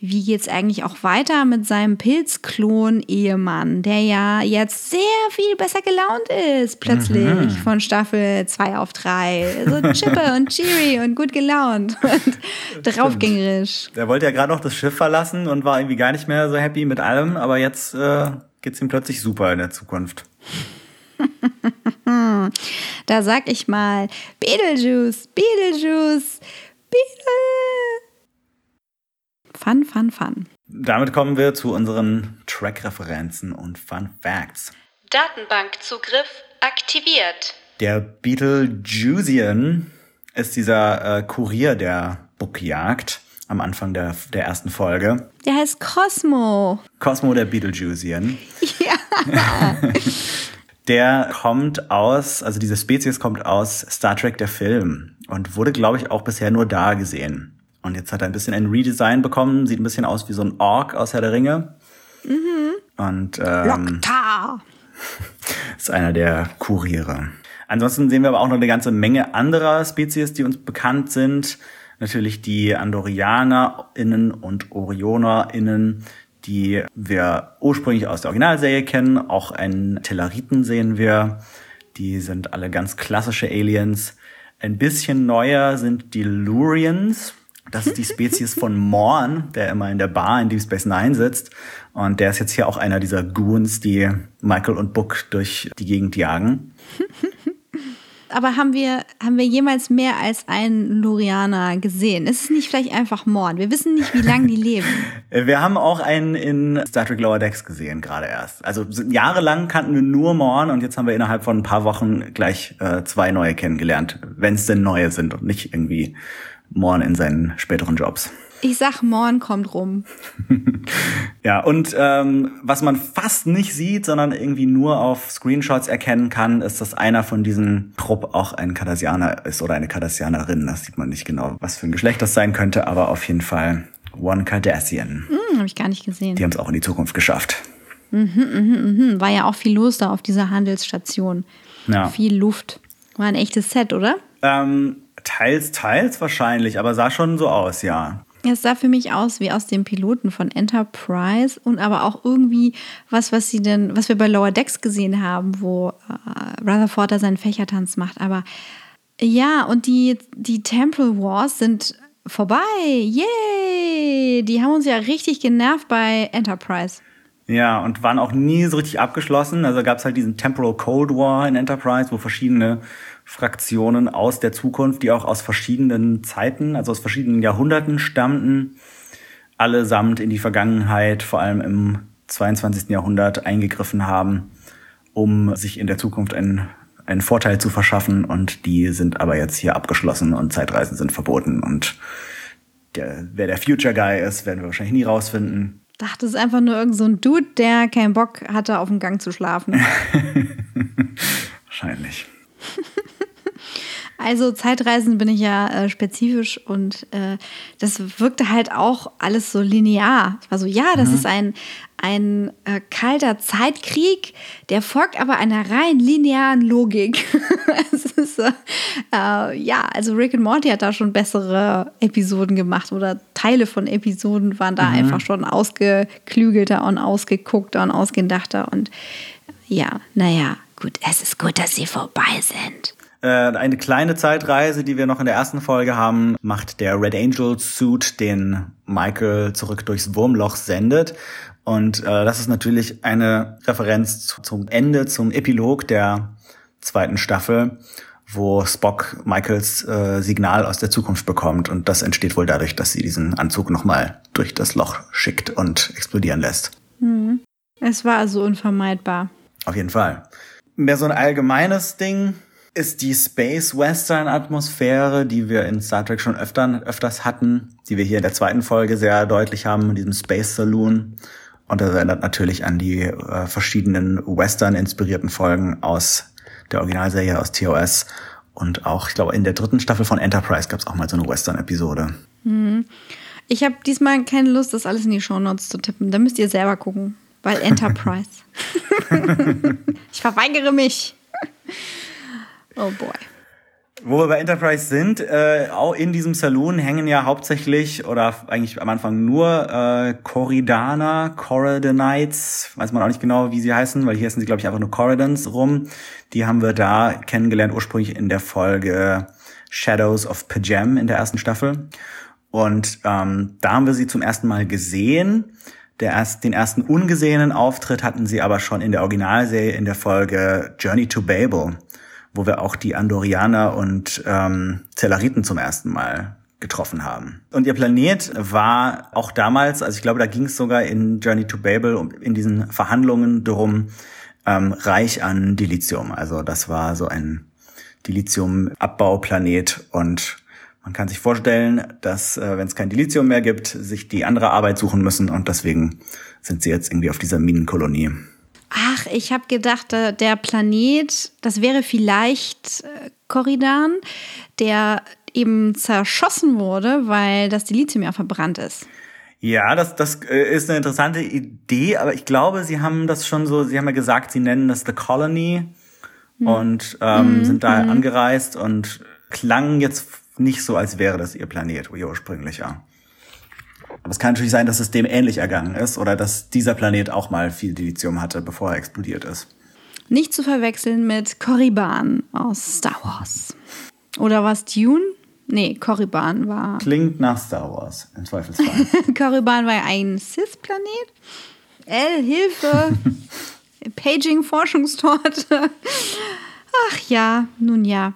A: wie geht es eigentlich auch weiter mit seinem Pilzklon-Ehemann, der ja jetzt sehr viel besser gelaunt ist, plötzlich mhm. von Staffel 2 auf 3. So chippe und cheery und gut gelaunt und draufgängerisch.
B: Der wollte ja gerade noch das Schiff verlassen und war irgendwie gar nicht mehr so happy mit allem, aber jetzt äh, es ihm plötzlich super in der Zukunft.
A: da sag ich mal, Beetlejuice, Beetlejuice, Beetle. Fun, fun, fun.
B: Damit kommen wir zu unseren Track-Referenzen und Fun Facts.
C: Datenbankzugriff aktiviert.
B: Der Beetlejuician ist dieser äh, Kurier der Bookjagd am Anfang der, der ersten Folge.
A: Der heißt Cosmo.
B: Cosmo der Beetlejuician.
A: Ja.
B: Der kommt aus, also diese Spezies kommt aus Star Trek der Film und wurde, glaube ich, auch bisher nur da gesehen. Und jetzt hat er ein bisschen ein Redesign bekommen, sieht ein bisschen aus wie so ein Ork aus Herr der Ringe. Mhm. Und ähm,
A: Loktar.
B: ist einer der Kuriere. Ansonsten sehen wir aber auch noch eine ganze Menge anderer Spezies, die uns bekannt sind. Natürlich die AndorianerInnen und OrionerInnen, die wir ursprünglich aus der Originalserie kennen. Auch einen Tellariten sehen wir. Die sind alle ganz klassische Aliens. Ein bisschen neuer sind die Lurians. Das ist die Spezies von Morn, der immer in der Bar in Deep Space Nine sitzt. Und der ist jetzt hier auch einer dieser Goons, die Michael und Book durch die Gegend jagen.
A: Aber haben wir, haben wir jemals mehr als einen Lurianer gesehen? Ist es nicht vielleicht einfach Mord? Wir wissen nicht, wie lange die leben.
B: Wir haben auch einen in Star Trek Lower Decks gesehen, gerade erst. Also jahrelang kannten wir nur Morn und jetzt haben wir innerhalb von ein paar Wochen gleich äh, zwei neue kennengelernt, wenn es denn neue sind und nicht irgendwie Morn in seinen späteren Jobs.
A: Ich sag, Morn kommt rum.
B: ja, und ähm, was man fast nicht sieht, sondern irgendwie nur auf Screenshots erkennen kann, ist, dass einer von diesen Trupp auch ein Cardassianer ist oder eine Cardassianerin. Das sieht man nicht genau, was für ein Geschlecht das sein könnte, aber auf jeden Fall One Cardassian.
A: Hm, Habe ich gar nicht gesehen.
B: Die haben es auch in die Zukunft geschafft.
A: Mhm, mhm, mhm. War ja auch viel los da auf dieser Handelsstation.
B: Ja.
A: Viel Luft. War ein echtes Set, oder?
B: Ähm, teils, teils wahrscheinlich, aber sah schon so aus, ja.
A: Es sah für mich aus wie aus dem Piloten von Enterprise und aber auch irgendwie was, was sie denn, was wir bei Lower Decks gesehen haben, wo äh, Rutherford da seinen Fächertanz macht. Aber ja, und die, die Temple Wars sind vorbei. Yay! Die haben uns ja richtig genervt bei Enterprise.
B: Ja, und waren auch nie so richtig abgeschlossen. Also gab es halt diesen Temporal Cold War in Enterprise, wo verschiedene Fraktionen aus der Zukunft, die auch aus verschiedenen Zeiten, also aus verschiedenen Jahrhunderten stammten, allesamt in die Vergangenheit, vor allem im 22. Jahrhundert, eingegriffen haben, um sich in der Zukunft einen, einen Vorteil zu verschaffen. Und die sind aber jetzt hier abgeschlossen und Zeitreisen sind verboten. Und der, wer der Future Guy ist, werden wir wahrscheinlich nie rausfinden.
A: Ich dachte, es ist einfach nur irgend so ein Dude, der keinen Bock hatte, auf dem Gang zu schlafen.
B: wahrscheinlich.
A: Also Zeitreisen bin ich ja äh, spezifisch und äh, das wirkte halt auch alles so linear. Ich war so, ja, das mhm. ist ein, ein äh, kalter Zeitkrieg, der folgt aber einer rein linearen Logik. ist, äh, ja, also Rick and Morty hat da schon bessere Episoden gemacht oder Teile von Episoden waren da mhm. einfach schon ausgeklügelter und ausgeguckter und ausgedachter und ja, naja, gut, es ist gut, dass sie vorbei sind.
B: Äh, eine kleine Zeitreise, die wir noch in der ersten Folge haben, macht der Red Angel Suit, den Michael zurück durchs Wurmloch sendet. Und äh, das ist natürlich eine Referenz zu, zum Ende, zum Epilog der zweiten Staffel, wo Spock Michaels äh, Signal aus der Zukunft bekommt. Und das entsteht wohl dadurch, dass sie diesen Anzug nochmal durch das Loch schickt und explodieren lässt.
A: Mhm. Es war also unvermeidbar.
B: Auf jeden Fall. Mehr so ein allgemeines Ding ist die Space-Western-Atmosphäre, die wir in Star Trek schon öfter, öfters hatten, die wir hier in der zweiten Folge sehr deutlich haben, in diesem Space Saloon. Und das erinnert natürlich an die äh, verschiedenen Western-inspirierten Folgen aus der Originalserie aus TOS. Und auch, ich glaube, in der dritten Staffel von Enterprise gab es auch mal so eine Western-Episode.
A: Mhm. Ich habe diesmal keine Lust, das alles in die Shownotes zu tippen. Da müsst ihr selber gucken. Weil Enterprise. ich verweigere mich. Oh boy.
B: Wo wir bei Enterprise sind, äh, auch in diesem Saloon hängen ja hauptsächlich oder eigentlich am Anfang nur äh, Corridana, Corridanites, weiß man auch nicht genau, wie sie heißen, weil hier heißen sie, glaube ich, einfach nur Corridans rum. Die haben wir da kennengelernt, ursprünglich in der Folge Shadows of Pajam in der ersten Staffel. Und ähm, da haben wir sie zum ersten Mal gesehen. Der erst, den ersten ungesehenen Auftritt hatten sie aber schon in der Originalserie in der Folge Journey to Babel wo wir auch die Andorianer und ähm, Zellariten zum ersten Mal getroffen haben. Und ihr Planet war auch damals, also ich glaube, da ging es sogar in Journey to Babel in diesen Verhandlungen darum, ähm, reich an Dilithium. Also das war so ein Dilithium-Abbauplanet und man kann sich vorstellen, dass äh, wenn es kein Dilithium mehr gibt, sich die andere Arbeit suchen müssen und deswegen sind sie jetzt irgendwie auf dieser Minenkolonie.
A: Ach, ich habe gedacht, äh, der Planet, das wäre vielleicht äh, Korridan, der eben zerschossen wurde, weil das Dilithium ja verbrannt ist.
B: Ja, das, das äh, ist eine interessante Idee, aber ich glaube, sie haben das schon so, sie haben ja gesagt, sie nennen das The Colony und ähm, sind da angereist und klang jetzt nicht so, als wäre das ihr Planet, ihr ursprünglicher. Aber es kann natürlich sein, dass es dem ähnlich ergangen ist oder dass dieser Planet auch mal viel Dilithium hatte, bevor er explodiert ist.
A: Nicht zu verwechseln mit Korriban aus Star Wars. Oder was Dune? Nee, Korriban war.
B: Klingt nach Star Wars, im Zweifelsfall.
A: Korriban war ein Sith-Planet. L, Hilfe! Paging-Forschungstorte. Ach ja, nun ja.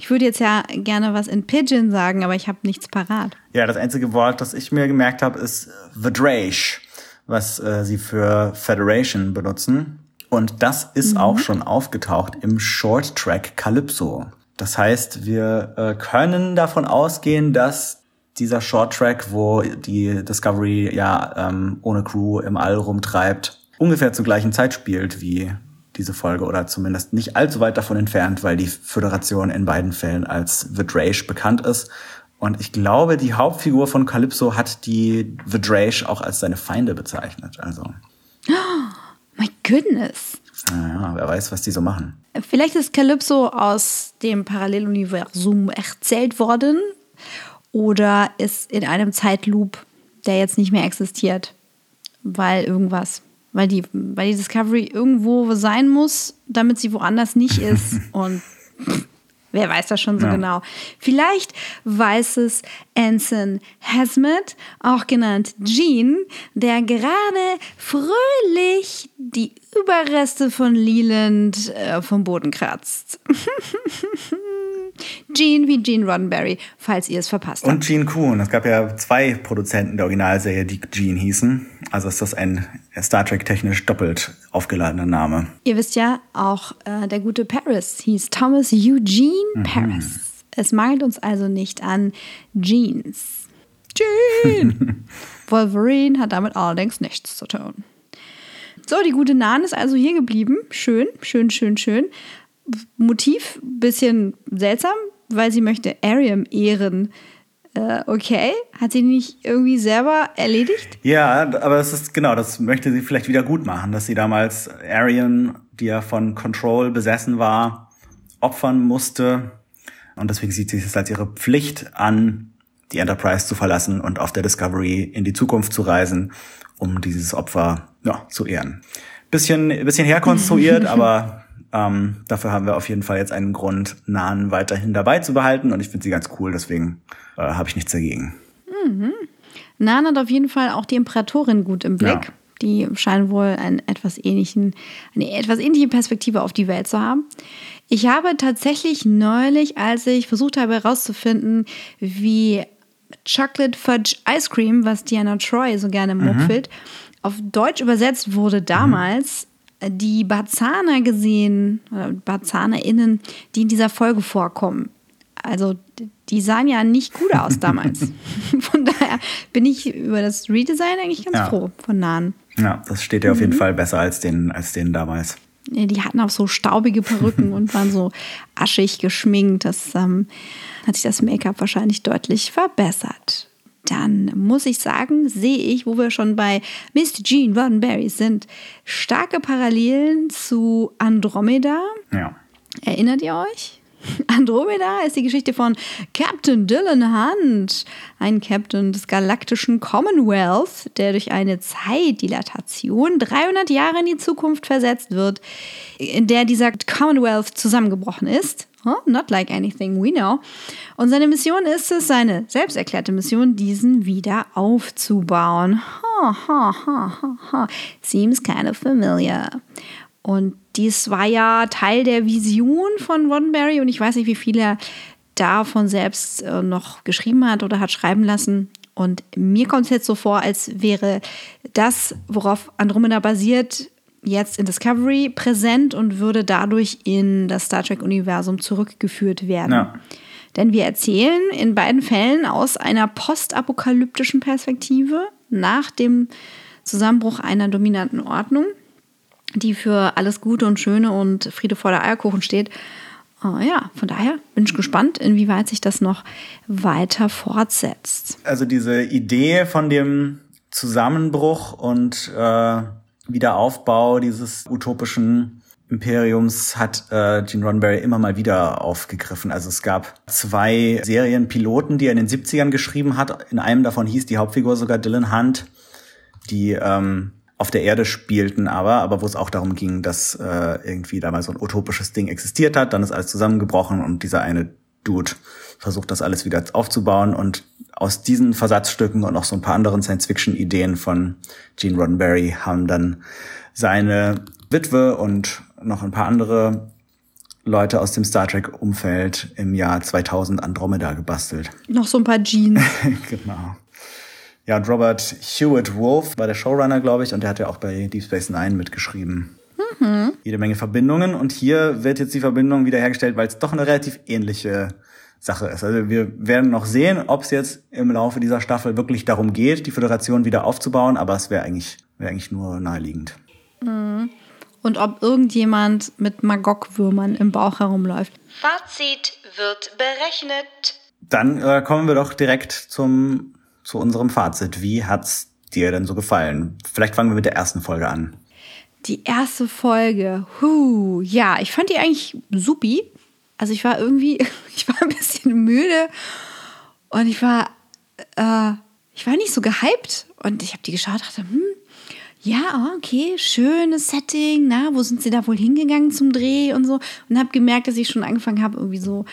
A: Ich würde jetzt ja gerne was in Pigeon sagen, aber ich habe nichts parat.
B: ja, das einzige Wort, das ich mir gemerkt habe, ist Vidrage, was äh, sie für Federation benutzen. Und das ist auch schon aufgetaucht im Short Track Calypso. Das heißt, wir äh, können davon ausgehen, dass dieser Short Track, wo die Discovery ja ähm, ohne Crew im All rumtreibt, ungefähr zur gleichen Zeit spielt wie diese Folge oder zumindest nicht allzu weit davon entfernt, weil die Föderation in beiden Fällen als Vidrage bekannt ist. Und ich glaube, die Hauptfigur von Calypso hat die Vidrage auch als seine Feinde bezeichnet. Also,
A: My goodness.
B: naja, wer weiß, was die so machen.
A: Vielleicht ist Calypso aus dem Paralleluniversum erzählt worden oder ist in einem Zeitloop, der jetzt nicht mehr existiert, weil irgendwas, weil die, weil die Discovery irgendwo sein muss, damit sie woanders nicht ist und wer weiß das schon so
B: Ja.
A: genau. Vielleicht weiß es Anson Hazmat, auch genannt Jean, der gerade fröhlich die Überreste von Leland äh, vom Boden kratzt. Jean wie Jean Roddenberry, falls ihr es verpasst habt.
B: Und Gene Kuhn. Es gab ja zwei Produzenten der Originalserie, die Gene hießen. Also ist das ein Star Trek technisch doppelt aufgeladener Name.
A: Ihr wisst ja, auch äh, der gute Paris hieß Thomas Eugene Paris. Es mangelt uns also nicht an Jeans. Jean! Wolverine hat damit allerdings nichts zu tun. So, die gute Nan ist also hier geblieben. Schön, schön, schön, schön. Motiv bisschen seltsam, weil sie möchte Ariam ehren. Äh, okay, hat sie nicht irgendwie selber erledigt?
B: Ja, aber das ist genau, das möchte sie vielleicht wieder gut machen, dass sie damals Arian, die ja von Control besessen war, opfern musste. Und deswegen sieht sie es als ihre Pflicht an, die Enterprise zu verlassen und auf der Discovery in die Zukunft zu reisen, um dieses Opfer ja, zu ehren. Bisschen, bisschen herkonstruiert, aber ähm, dafür haben wir auf jeden Fall jetzt einen Grund, Nahen weiterhin dabei zu behalten. Und ich finde sie ganz cool, deswegen äh, habe ich nichts dagegen.
A: Nan hat auf jeden Fall auch die Imperatorin gut im Blick.
B: Ja.
A: Die scheinen wohl einen etwas ähnlichen, eine etwas ähnliche Perspektive auf die Welt zu haben. Ich habe tatsächlich neulich, als ich versucht habe herauszufinden, wie Chocolate Fudge Ice Cream, was Diana Troy so gerne mupfelt, auf Deutsch übersetzt wurde damals, die Barzana gesehen, BarzanerInnen, die in dieser Folge vorkommen. Also die sahen ja nicht gut aus damals. Von daher bin ich über das Redesign eigentlich ganz
B: Ja.
A: froh von Nahen.
B: Ja, das steht ja auf jeden Fall besser als den, als den damals.
A: Die hatten auch so staubige Perücken und waren so aschig geschminkt. Das ähm, hat sich das Make-up wahrscheinlich deutlich verbessert. Dann muss ich sagen, sehe ich, wo wir schon bei Miss Jean Roddenberry sind, starke Parallelen zu Andromeda.
B: Ja.
A: Erinnert ihr euch? Andromeda ist die Geschichte von Captain Dylan Hunt, ein Captain des galaktischen Commonwealth, der durch eine Zeitdilatation 300 Jahre in die Zukunft versetzt wird, in der dieser Commonwealth zusammengebrochen ist. Huh? Not like anything we know. Und seine Mission ist es, seine selbst erklärte Mission, diesen wieder aufzubauen. Ha, ha, ha, ha, ha. Seems kind of familiar. Und dies war ja Teil der Vision von Roddenberry und ich weiß nicht, wie viel er davon selbst äh, noch geschrieben hat oder hat schreiben lassen. Und mir kommt es jetzt so vor, als wäre das, worauf Andromeda basiert, jetzt in Discovery präsent und würde dadurch in das Star Trek-Universum zurückgeführt werden.
B: Ja.
A: Denn wir erzählen in beiden Fällen aus einer postapokalyptischen Perspektive nach dem Zusammenbruch einer dominanten Ordnung. die für alles Gute und Schöne und Friede vor der Eierkuchen steht. Uh, ja, von daher bin ich gespannt, inwieweit sich das noch weiter fortsetzt.
B: Also diese Idee von dem Zusammenbruch und äh, Wiederaufbau dieses utopischen Imperiums hat äh, Gene Roddenberry immer mal wieder aufgegriffen. Also es gab zwei Serienpiloten, die er in den 70ern geschrieben hat. In einem davon hieß die Hauptfigur sogar Dylan Hunt, die ähm, auf der Erde spielten aber, aber wo es auch darum ging, dass äh, irgendwie da mal so ein utopisches Ding existiert hat, dann ist alles zusammengebrochen und dieser eine Dude versucht das alles wieder aufzubauen und aus diesen Versatzstücken und auch so ein paar anderen Science-Fiction-Ideen von Gene Roddenberry haben dann seine Witwe und noch ein paar andere Leute aus dem Star Trek-Umfeld im Jahr 2000 Andromeda gebastelt.
A: Noch so ein paar Jeans.
B: genau. Ja, und Robert Hewitt Wolf war der Showrunner, glaube ich, und der hat ja auch bei Deep Space Nine mitgeschrieben. Mhm. Jede Menge Verbindungen und hier wird jetzt die Verbindung wiederhergestellt, weil es doch eine relativ ähnliche Sache ist. Also wir werden noch sehen, ob es jetzt im Laufe dieser Staffel wirklich darum geht, die Föderation wieder aufzubauen, aber es wäre eigentlich, wäre eigentlich nur naheliegend.
A: Mhm. Und ob irgendjemand mit Magog-Würmern im Bauch herumläuft.
C: Fazit wird berechnet.
B: Dann äh, kommen wir doch direkt zum zu unserem Fazit. Wie hat's dir denn so gefallen? Vielleicht fangen wir mit der ersten Folge an.
A: Die erste Folge, huh, ja, ich fand die eigentlich supi. Also ich war irgendwie, ich war ein bisschen müde und ich war, äh, ich war nicht so gehypt und ich habe die geschaut, dachte, hm, ja, okay, schönes Setting, na, wo sind sie da wohl hingegangen zum Dreh und so und habe gemerkt, dass ich schon angefangen habe, irgendwie so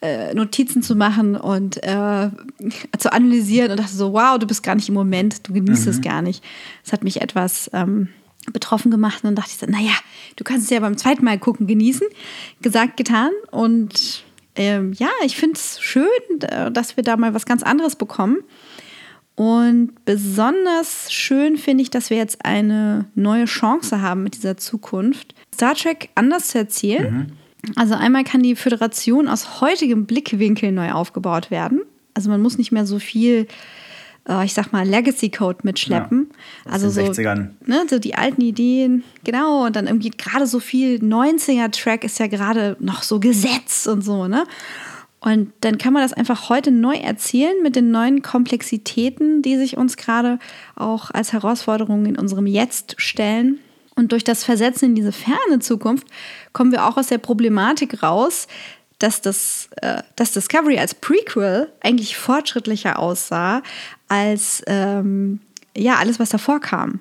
A: äh, Notizen zu machen und äh, zu analysieren und dachte so, wow, du bist gar nicht im Moment, du genießt mhm. es gar nicht. Das hat mich etwas ähm, betroffen gemacht und dann dachte ich so, naja, du kannst es ja beim zweiten Mal gucken, genießen. Gesagt, getan und ähm, ja, ich finde es schön, dass wir da mal was ganz anderes bekommen. Und besonders schön finde ich, dass wir jetzt eine neue Chance haben mit dieser Zukunft, Star Trek anders zu erzählen. Mhm also einmal kann die Föderation aus heutigem Blickwinkel neu aufgebaut werden. Also man muss nicht mehr so viel, äh, ich sag mal, Legacy Code mitschleppen. Ja, also so, 60ern. Ne, so die alten Ideen, genau. Und dann irgendwie gerade so viel 90er-Track ist ja gerade noch so Gesetz und so, ne? Und dann kann man das einfach heute neu erzählen mit den neuen Komplexitäten, die sich uns gerade auch als Herausforderungen in unserem Jetzt stellen. Und durch das Versetzen in diese ferne Zukunft kommen wir auch aus der Problematik raus, dass das äh, dass Discovery als Prequel eigentlich fortschrittlicher aussah als ähm, ja alles, was davor kam.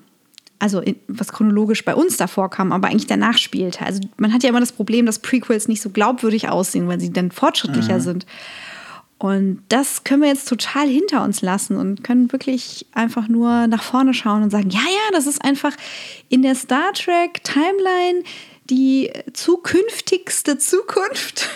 A: Also was chronologisch bei uns davor kam, aber eigentlich danach spielte. Also man hat ja immer das Problem, dass Prequels nicht so glaubwürdig aussehen, weil sie dann fortschrittlicher mhm. sind. Und das können wir jetzt total hinter uns lassen und können wirklich einfach nur nach vorne schauen und sagen, ja, ja, das ist einfach in der Star Trek Timeline die zukünftigste Zukunft.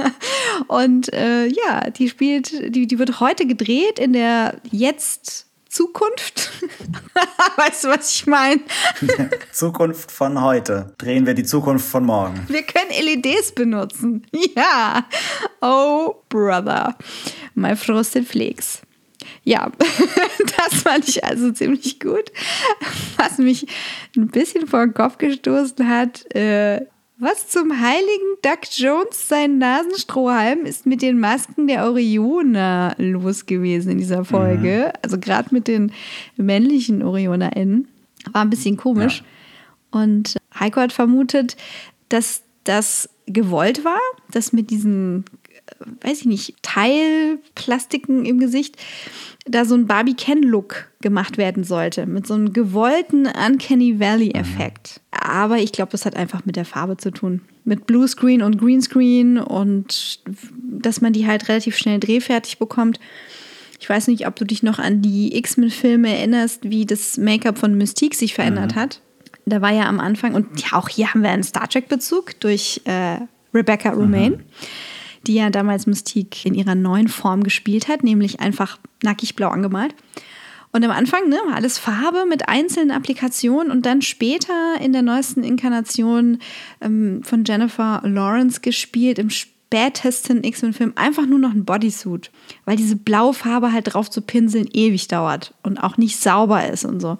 A: und äh, ja, die spielt, die, die wird heute gedreht in der jetzt Zukunft. weißt du, was ich meine?
B: Zukunft von heute. Drehen wir die Zukunft von morgen.
A: Wir können LEDs benutzen. Ja. Oh, Brother. My Frosted Flakes. Ja, das fand ich also ziemlich gut. Was mich ein bisschen vor den Kopf gestoßen hat, äh, was zum heiligen Duck Jones sein Nasenstrohhalm ist mit den Masken der Orioner los gewesen in dieser Folge. Mhm. Also gerade mit den männlichen OrionerInnen. War ein bisschen komisch. Ja. Und Heiko hat vermutet, dass das gewollt war, dass mit diesen, weiß ich nicht, Teilplastiken im Gesicht da so ein Barbie Ken-Look gemacht werden sollte, mit so einem gewollten Uncanny Valley-Effekt. Mhm. Aber ich glaube, das hat einfach mit der Farbe zu tun. Mit Bluescreen und Greenscreen und dass man die halt relativ schnell drehfertig bekommt. Ich weiß nicht, ob du dich noch an die X-Men-Filme erinnerst, wie das Make-up von Mystique sich verändert mhm. hat. Da war ja am Anfang, und ja, auch hier haben wir einen Star Trek-Bezug durch äh, Rebecca Romaine. Mhm die ja damals Mystique in ihrer neuen Form gespielt hat, nämlich einfach nackig blau angemalt. Und am Anfang ne, war alles Farbe mit einzelnen Applikationen und dann später in der neuesten Inkarnation ähm, von Jennifer Lawrence gespielt, im spätesten X-Men-Film einfach nur noch ein Bodysuit, weil diese blaue Farbe halt drauf zu pinseln ewig dauert und auch nicht sauber ist und so.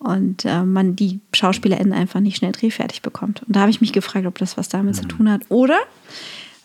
A: und äh, man die SchauspielerInnen einfach nicht schnell drehfertig bekommt. Und da habe ich mich gefragt, ob das was damit zu tun hat. Oder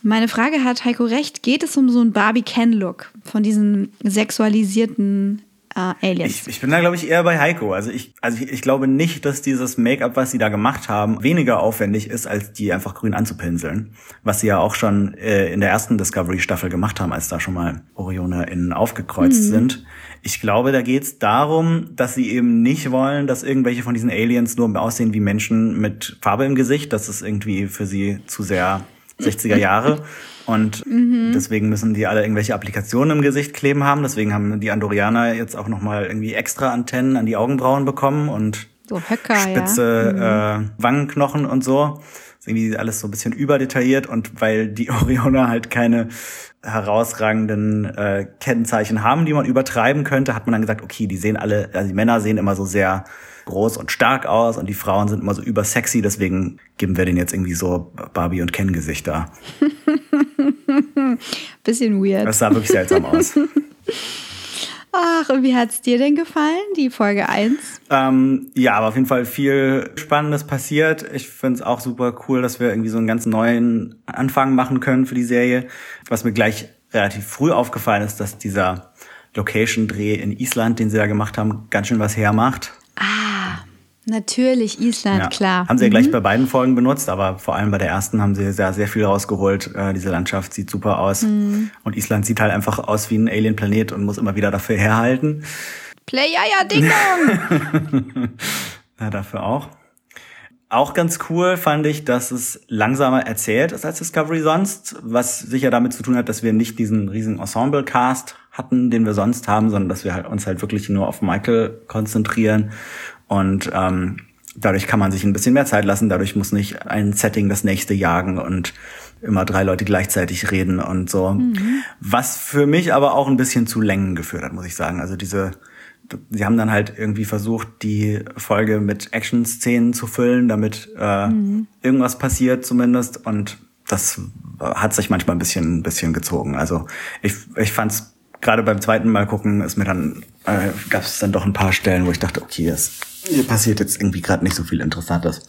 A: meine Frage hat Heiko recht, geht es um so einen Barbie-Ken-Look von diesen sexualisierten äh, Aliens?
B: Ich, ich bin da, glaube ich, eher bei Heiko. Also ich, also ich, ich glaube nicht, dass dieses Make-up, was sie da gemacht haben, weniger aufwendig ist, als die einfach grün anzupinseln. Was sie ja auch schon äh, in der ersten Discovery-Staffel gemacht haben, als da schon mal OrionerInnen aufgekreuzt
A: Mhm.
B: sind. Ich glaube, da geht es darum, dass sie eben nicht wollen, dass irgendwelche von diesen Aliens nur aussehen wie Menschen mit Farbe im Gesicht. Das ist irgendwie für sie zu sehr 60er Jahre. Und deswegen müssen die alle irgendwelche Applikationen im Gesicht kleben haben. Deswegen haben die Andorianer jetzt auch nochmal irgendwie extra Antennen an die Augenbrauen bekommen und
A: So Höcker,
B: spitze
A: ja.
B: äh, Wangenknochen und so. Ist irgendwie alles so ein bisschen überdetailliert und weil die Orioner halt keine herausragenden äh, Kennzeichen haben, die man übertreiben könnte, hat man dann gesagt, okay, die sehen alle, also die Männer sehen immer so sehr groß und stark aus und die Frauen sind immer so übersexy, deswegen geben wir denen jetzt irgendwie so Barbie und Ken Gesichter.
A: Bisschen weird.
B: Das sah wirklich seltsam aus.
A: Ach, und wie hat's dir denn gefallen, die Folge 1?
B: Ähm, ja, aber auf jeden Fall viel Spannendes passiert. Ich finde es auch super cool, dass wir irgendwie so einen ganz neuen Anfang machen können für die Serie. Was mir gleich relativ früh aufgefallen ist, dass dieser Location-Dreh in Island, den sie da gemacht haben, ganz schön was hermacht.
A: Natürlich, Island,
B: Ja.
A: klar.
B: Haben sie ja gleich
A: Mhm.
B: bei beiden Folgen benutzt, aber vor allem bei der ersten haben sie sehr, sehr viel rausgeholt. Äh, diese Landschaft sieht super aus.
A: Mhm.
B: Und Island sieht halt einfach aus wie ein Alien-Planet und muss immer wieder dafür herhalten.
A: Play ja ja Ding Dong.
B: Ja, dafür auch. Auch ganz cool fand ich, dass es langsamer erzählt ist als Discovery sonst, was sicher damit zu tun hat, dass wir nicht diesen riesen Ensemble-Cast hatten, den wir sonst haben, sondern dass wir halt uns halt wirklich nur auf Michael konzentrieren und ähm, dadurch kann man sich ein bisschen mehr Zeit lassen, dadurch muss nicht ein Setting das nächste jagen und immer drei Leute gleichzeitig reden und so. Was für mich aber auch ein bisschen zu Längen geführt hat, muss ich sagen. Also diese sie haben dann halt irgendwie versucht, die Folge mit Action-Szenen zu füllen, damit äh, irgendwas passiert zumindest. Und das hat sich manchmal ein bisschen, ein bisschen gezogen. Also ich, ich fand es gerade beim zweiten Mal gucken, ist mir dann äh, gab es dann doch ein paar Stellen, wo ich dachte, okay, es hier passiert jetzt irgendwie gerade nicht so viel Interessantes.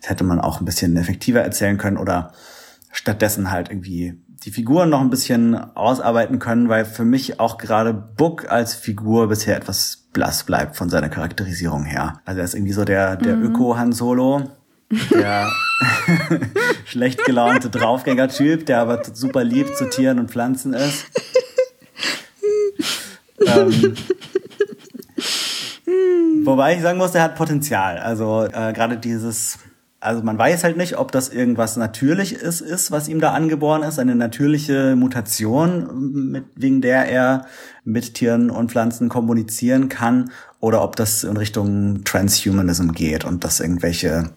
B: Das hätte man auch ein bisschen effektiver erzählen können oder stattdessen halt irgendwie die Figuren noch ein bisschen ausarbeiten können, weil für mich auch gerade Book als Figur bisher etwas blass bleibt von seiner Charakterisierung her. Also er ist irgendwie so der, der Öko-Han Solo, der schlecht gelaunte Draufgänger-Typ, der aber super lieb zu Tieren und Pflanzen ist. ähm, Wobei ich sagen muss, der hat Potenzial. Also äh, gerade dieses, also man weiß halt nicht, ob das irgendwas Natürliches ist, was ihm da angeboren ist, eine natürliche Mutation, mit, wegen der er mit Tieren und Pflanzen kommunizieren kann, oder ob das in Richtung Transhumanism geht und dass irgendwelche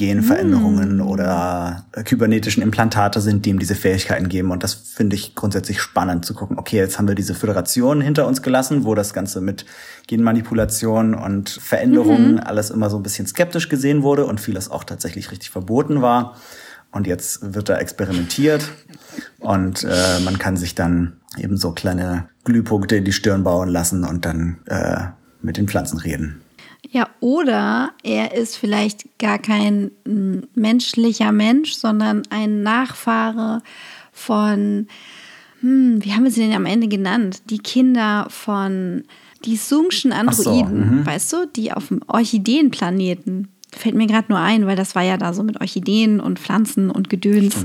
B: Genveränderungen oder äh, kybernetischen Implantate sind, die ihm diese Fähigkeiten geben. Und das finde ich grundsätzlich spannend zu gucken. Okay, jetzt haben wir diese Föderation hinter uns gelassen, wo das Ganze mit Genmanipulation und Veränderungen alles immer so ein bisschen skeptisch gesehen wurde und vieles auch tatsächlich richtig verboten war. Und jetzt wird da experimentiert und äh, man kann sich dann eben so kleine Glühpunkte in die Stirn bauen lassen und dann äh, mit den Pflanzen reden.
A: Ja, oder er ist vielleicht gar kein mm, menschlicher Mensch, sondern ein Nachfahre von, hm, wie haben wir sie denn am Ende genannt? Die Kinder von die Sungschen
B: so,
A: Androiden, weißt du, die auf dem Orchideenplaneten. Fällt mir gerade nur ein, weil das war ja da so mit Orchideen und Pflanzen und Gedöns.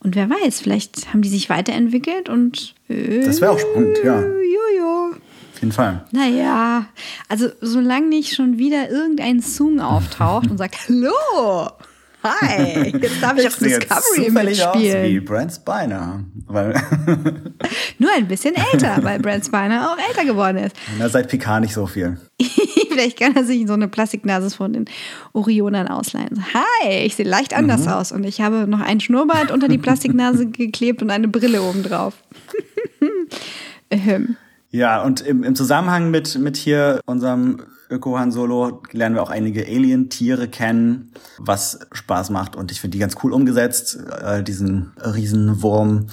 A: Und wer weiß, vielleicht haben die sich weiterentwickelt und. Äh,
B: Das wäre auch spannend, ja.
A: Jojo.
B: Auf jeden Fall.
A: Naja, also solange nicht schon wieder irgendein Sung auftaucht und sagt, hallo, hi, jetzt darf ich auf Discovery
B: zufällig aus wie
A: mitspielen.
B: Brent Spiner. Weil
A: Nur ein bisschen älter, weil Brent Spiner auch älter geworden ist.
B: na, seit Picard nicht so viel.
A: Vielleicht kann er sich so eine Plastiknase von den Orionern ausleihen. Hi, ich sehe leicht anders aus und ich habe noch ein Schnurrbart unter die Plastiknase geklebt und eine Brille obendrauf. ähm.
B: Ja, und im, im Zusammenhang mit, mit hier unserem Öko-Han Solo lernen wir auch einige Alien-Tiere kennen, was Spaß macht. Und ich finde die ganz cool umgesetzt, äh, diesen Riesenwurm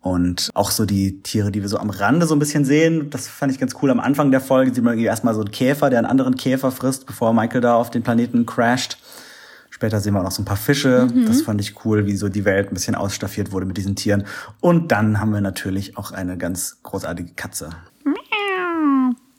B: Und auch so die Tiere, die wir so am Rande so ein bisschen sehen, das fand ich ganz cool. Am Anfang der Folge sieht man irgendwie erstmal so einen Käfer, der einen anderen Käfer frisst, bevor Michael da auf den Planeten crasht. Später sehen wir auch noch so ein paar Fische. Das fand ich cool, wie so die Welt ein bisschen ausstaffiert wurde mit diesen Tieren. Und dann haben wir natürlich auch eine ganz großartige Katze.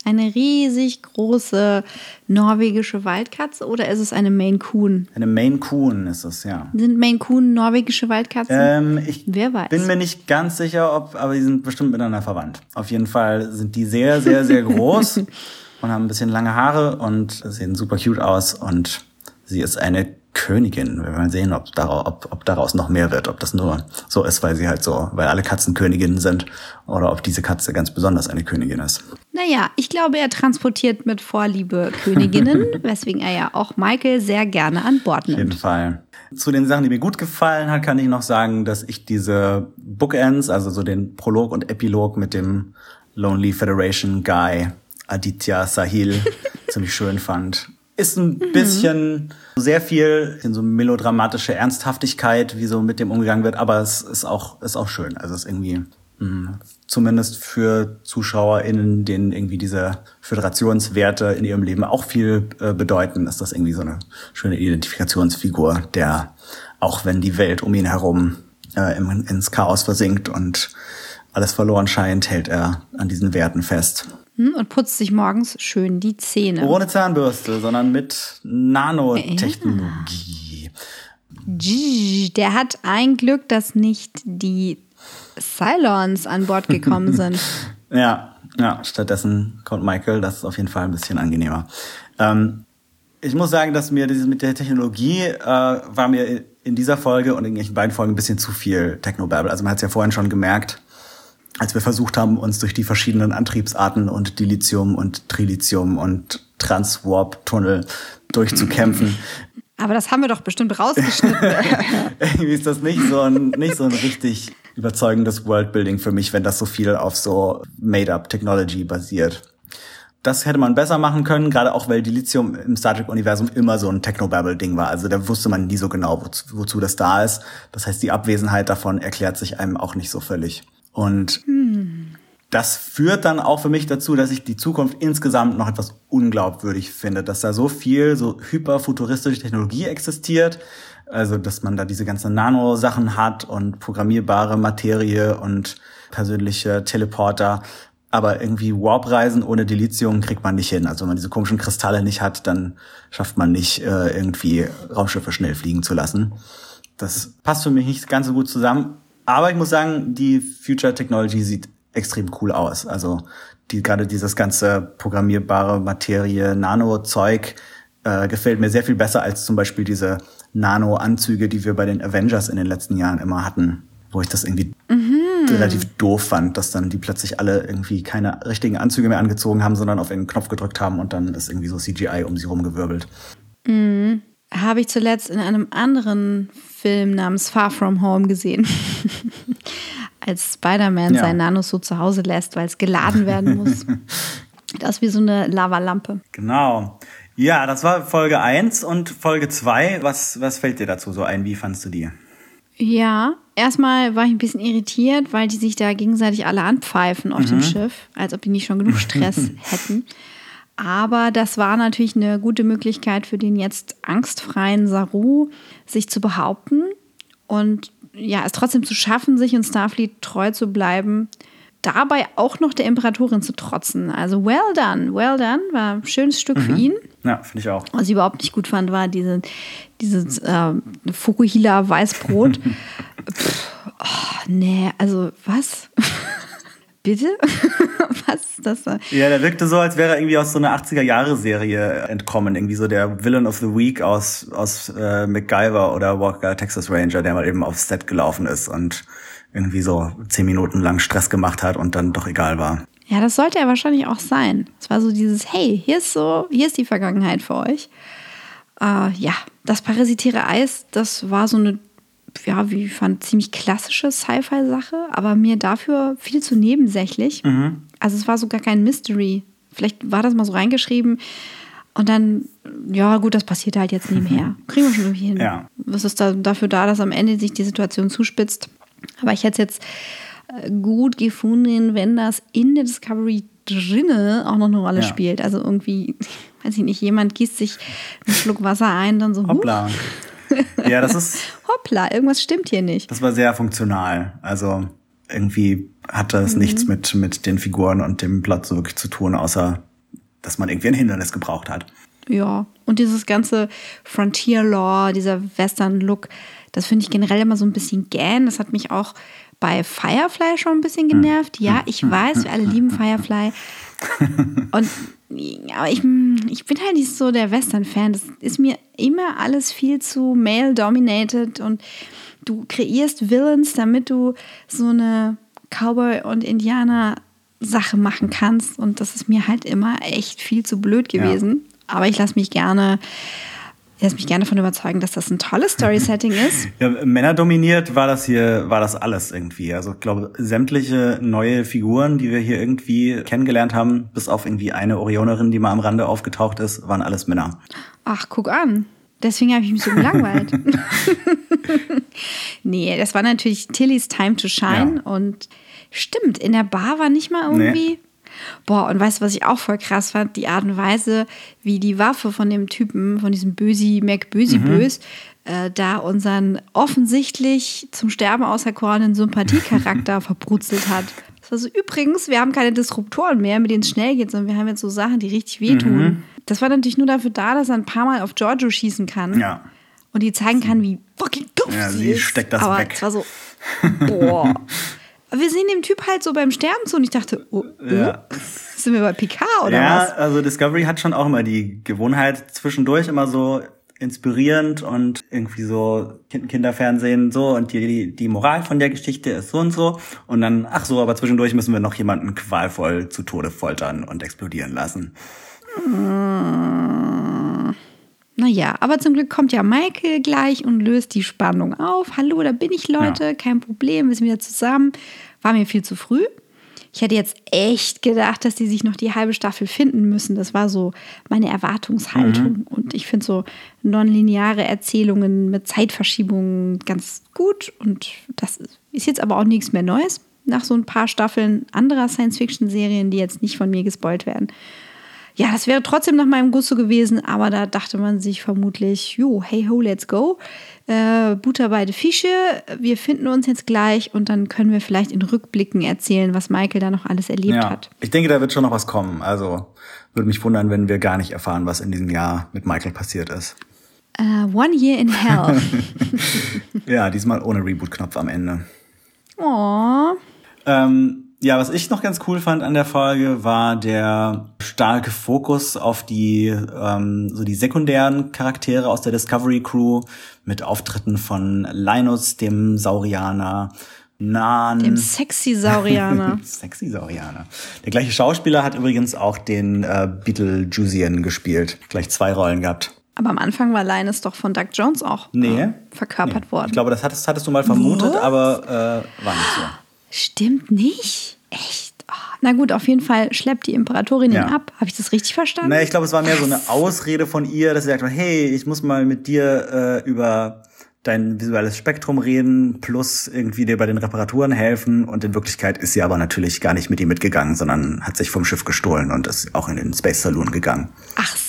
A: Eine riesig große norwegische Waldkatze oder ist es eine Maine Coon?
B: Eine Maine Coon ist es, ja.
A: Sind Maine Coon norwegische Waldkatzen?
B: Ähm, ich
A: Wer weiß.
B: bin mir nicht ganz sicher, ob, aber die sind bestimmt miteinander verwandt. Auf jeden Fall sind die sehr, sehr, sehr groß und haben ein bisschen lange Haare und sehen super cute aus und sie ist eine Königin. Wir werden sehen, ob daraus, ob, ob daraus noch mehr wird, ob das nur so ist, weil sie halt so, weil alle Katzen Königinnen sind oder ob diese Katze ganz besonders eine Königin ist.
A: Naja, ich glaube, er transportiert mit Vorliebe Königinnen, weswegen er ja auch Michael sehr gerne an Bord
B: Auf jeden
A: nimmt.
B: Fall. Zu den Sachen, die mir gut gefallen hat, kann ich noch sagen, dass ich diese Bookends, also so den Prolog und Epilog mit dem Lonely Federation Guy Aditya Sahil ziemlich schön fand. Ist ein bisschen sehr viel in so melodramatische Ernsthaftigkeit, wie so mit dem umgegangen wird, aber es ist auch, ist auch schön. Also es ist irgendwie mh, zumindest für ZuschauerInnen, denen irgendwie diese Föderationswerte in ihrem Leben auch viel äh, bedeuten, ist das irgendwie so eine schöne Identifikationsfigur, der auch wenn die Welt um ihn herum äh, im, ins Chaos versinkt und alles verloren scheint, hält er an diesen Werten fest.
A: Hm, Und putzt sich morgens schön die Zähne.
B: Ohne Zahnbürste, sondern mit Nanotechnologie.
A: Gii, Der hat ein Glück, dass nicht die Cylons an Bord gekommen sind.
B: Ja, ja, stattdessen kommt Michael, das ist auf jeden Fall ein bisschen angenehmer. Ähm, ich muss sagen, dass mir dieses mit der Technologie äh, war mir in dieser Folge und in den beiden Folgen ein bisschen zu viel Technobabble. Also man hat es ja vorhin schon gemerkt, als wir versucht haben, uns durch die verschiedenen Antriebsarten und Dilithium und Trilithium und Transwarp-Tunnel durchzukämpfen.
A: Aber das haben wir doch bestimmt rausgeschnitten.
B: Irgendwie ist das nicht so ein, nicht so ein richtig überzeugendes Worldbuilding für mich, wenn das so viel auf so Made-up Technology basiert. Das hätte man besser machen können, gerade auch weil Dilithium im Star Trek-Universum immer so ein Technobabble-Ding war. Also da wusste man nie so genau, wozu, wozu das da ist. Das heißt, die Abwesenheit davon erklärt sich einem auch nicht so völlig. Und das führt dann auch für mich dazu, dass ich die Zukunft insgesamt noch etwas unglaubwürdig finde, dass da so viel so hyperfuturistische Technologie existiert, also dass man da diese ganzen Nano-Sachen hat und programmierbare Materie und persönliche Teleporter, aber irgendwie Warp-Reisen ohne Dilithium kriegt man nicht hin. Also wenn man diese komischen Kristalle nicht hat, dann schafft man nicht äh, irgendwie Raumschiffe schnell fliegen zu lassen. Das passt für mich nicht ganz so gut zusammen. Aber ich muss sagen, die Future Technology sieht extrem cool aus. Also die, gerade dieses ganze programmierbare Materie, Nano-Zeug äh, gefällt mir sehr viel besser als zum Beispiel diese Nano-Anzüge, die wir bei den Avengers in den letzten Jahren immer hatten, wo ich das irgendwie relativ doof fand, dass dann die plötzlich alle irgendwie keine richtigen Anzüge mehr angezogen haben, sondern auf einen Knopf gedrückt haben und dann ist irgendwie so CGI um sie rumgewirbelt.
A: Habe ich zuletzt in einem anderen Film namens Far From Home gesehen. Als Spider-Man
B: Ja.
A: sein Nanosuit zu Hause lässt, weil es geladen werden muss. Das ist wie so eine Lavalampe.
B: Genau. Ja, das war Folge 1 und Folge 2. Was, was fällt dir dazu so ein? Wie fandst du die?
A: Ja, erstmal war ich ein bisschen irritiert, weil die sich da gegenseitig alle anpfeifen auf dem Schiff, als ob die nicht schon genug Stress hätten. Aber das war natürlich eine gute Möglichkeit für den jetzt angstfreien Saru, sich zu behaupten und ja, es trotzdem zu schaffen, sich in Starfleet treu zu bleiben. Dabei auch noch der Imperatorin zu trotzen. Also well done, well done, war ein schönes Stück für ihn.
B: Ja, finde ich auch.
A: Was ich überhaupt nicht gut fand, war diese, dieses äh, Fukuhila Weißbrot. Pff, oh, nee, also was? Bitte? was ist das da?
B: Ja, der wirkte so, als wäre er irgendwie aus so einer 80er-Jahre-Serie entkommen. Irgendwie so der Villain of the Week aus, aus äh, MacGyver oder Walker Texas Ranger, der mal eben aufs Set gelaufen ist und irgendwie so zehn Minuten lang Stress gemacht hat und dann doch egal war.
A: Ja, das sollte er wahrscheinlich auch sein. Es war so dieses, hey, hier ist so, hier ist die Vergangenheit für euch. Äh, ja, das parasitäre Eis, das war so eine, ja, wie ich fand, ziemlich klassische Sci-Fi-Sache, aber mir dafür viel zu nebensächlich. Also es war so gar kein Mystery. Vielleicht war das mal so reingeschrieben und dann, ja gut, das passiert halt jetzt nebenher. Kriegen wir schon irgendwie hin.
B: Ja.
A: Was ist da dafür da, dass am Ende sich die Situation zuspitzt? Aber ich hätte es jetzt äh, gut gefunden, wenn das in der Discovery drinne auch noch eine Rolle
B: Ja.
A: spielt. Also irgendwie, weiß ich nicht, jemand gießt sich einen Schluck Wasser ein, dann so,
B: Hoppla. Ja, das ist,
A: hoppla, irgendwas stimmt hier nicht.
B: das war sehr funktional. Also irgendwie hatte es nichts mit, mit den Figuren und dem Plot so wirklich zu tun, außer dass man irgendwie ein Hindernis gebraucht hat.
A: Ja, und dieses ganze Frontier-Law, dieser Western-Look, das finde ich generell immer so ein bisschen gähn. Das hat mich auch bei Firefly schon ein bisschen genervt. Ja, ich weiß, wir alle lieben Firefly. Und ja, aber ich, ich bin halt nicht so der Western-Fan. Das ist mir immer alles viel zu male-dominated und du kreierst Villains, damit du so eine Cowboy- und Indianer-Sache machen kannst. Und das ist mir halt immer echt viel zu blöd gewesen. Aber ich lasse mich gerne, lasse mich gerne davon überzeugen, dass das ein tolles Story-Setting ist.
B: Ja, Männer dominiert war das hier, war das alles irgendwie. Also ich glaube, sämtliche neue Figuren, die wir hier irgendwie kennengelernt haben, bis auf irgendwie eine Orionerin, die mal am Rande aufgetaucht ist, waren alles Männer.
A: Ach, guck an. Deswegen habe ich mich so gelangweilt. nee, das war natürlich Tillys Time to Shine.
B: Ja.
A: Und stimmt, in der Bar war nicht mal irgendwie. Boah, und weißt du, was ich auch voll krass fand? Die Art und Weise, wie die Waffe von dem Typen, von diesem Bösi, Mac Bösi Bös, äh, da unseren offensichtlich zum Sterben auserkorenen Sympathiecharakter verbrutzelt hat. Das war so, übrigens, wir haben keine Disruptoren mehr, mit denen es schnell geht, sondern wir haben jetzt so Sachen, die richtig wehtun. Das war natürlich nur dafür da, dass er ein paar Mal auf Giorgio schießen kann.
B: Ja.
A: Und die zeigen kann, wie fucking doof
B: Ja,
A: sie,
B: sie
A: ist.
B: steckt das
A: Aber
B: weg.
A: es war so, boah. Wir sehen dem Typ halt so beim Sterben zu und ich dachte, oh, oh,
B: Ja.
A: sind wir bei Picard oder
B: ja,
A: was?
B: also Discovery hat schon auch immer die Gewohnheit, zwischendurch immer so inspirierend und irgendwie so Kind- Kinderfernsehen so und die, die, die Moral von der Geschichte ist so und so und dann, ach so, aber zwischendurch müssen wir noch jemanden qualvoll zu Tode foltern und explodieren lassen.
A: Naja, aber zum Glück kommt ja Michael gleich und löst die Spannung auf. Hallo, da bin ich, Leute,
B: Ja.
A: kein Problem, wir sind wieder zusammen. War mir viel zu früh. Ich hätte jetzt echt gedacht, dass die sich noch die halbe Staffel finden müssen. Das war so meine Erwartungshaltung. Und ich finde so nonlineare Erzählungen mit Zeitverschiebungen ganz gut. Und das ist jetzt aber auch nichts mehr Neues. Nach so ein paar Staffeln anderer Science-Fiction-Serien, die jetzt nicht von mir gespoilt werden. Ja, das wäre trotzdem nach meinem Gusto gewesen, aber da dachte man sich vermutlich, jo, hey ho, let's go. Äh, Butter bei die Fische, wir finden uns jetzt gleich und dann können wir vielleicht in Rückblicken erzählen, was Michael da noch alles erlebt
B: Ja,
A: hat.
B: ich denke, da wird schon noch was kommen. Also würde mich wundern, wenn wir gar nicht erfahren, was in diesem Jahr mit Michael passiert ist.
A: Äh, One Year in Hell.
B: Ja, diesmal ohne Reboot-Knopf am Ende.
A: oh,
B: Ähm, ja, was ich noch ganz cool fand an der Folge, war der starke Fokus auf die ähm, so die sekundären Charaktere aus der Discovery Crew mit Auftritten von Linus, dem Saurianer, Nan,
A: dem sexy Saurianer.
B: Sexy Saurianer. Der gleiche Schauspieler hat übrigens auch den äh, Beetlejuicean gespielt. Gleich zwei Rollen gehabt.
A: aber am Anfang war Linus doch von Doug Jones auch
B: Nee.
A: äh, verkörpert
B: Nee.
A: worden.
B: Ich glaube, das hattest, hattest du mal vermutet,
A: Was?
B: aber äh, war nicht so.
A: Stimmt nicht? Echt? Oh, na gut, auf jeden Fall schleppt die Imperatorin
B: Ja.
A: ihn ab. Habe ich das richtig verstanden?
B: Naja, ich glaube, es war mehr so eine Ausrede von ihr, dass sie sagt, hey, ich muss mal mit dir äh, über dein visuelles Spektrum reden, plus irgendwie dir bei den Reparaturen helfen. Und in Wirklichkeit ist sie aber natürlich gar nicht mit ihm mitgegangen, sondern hat sich vom Schiff gestohlen und ist auch in den Space Saloon gegangen.
A: Ach so,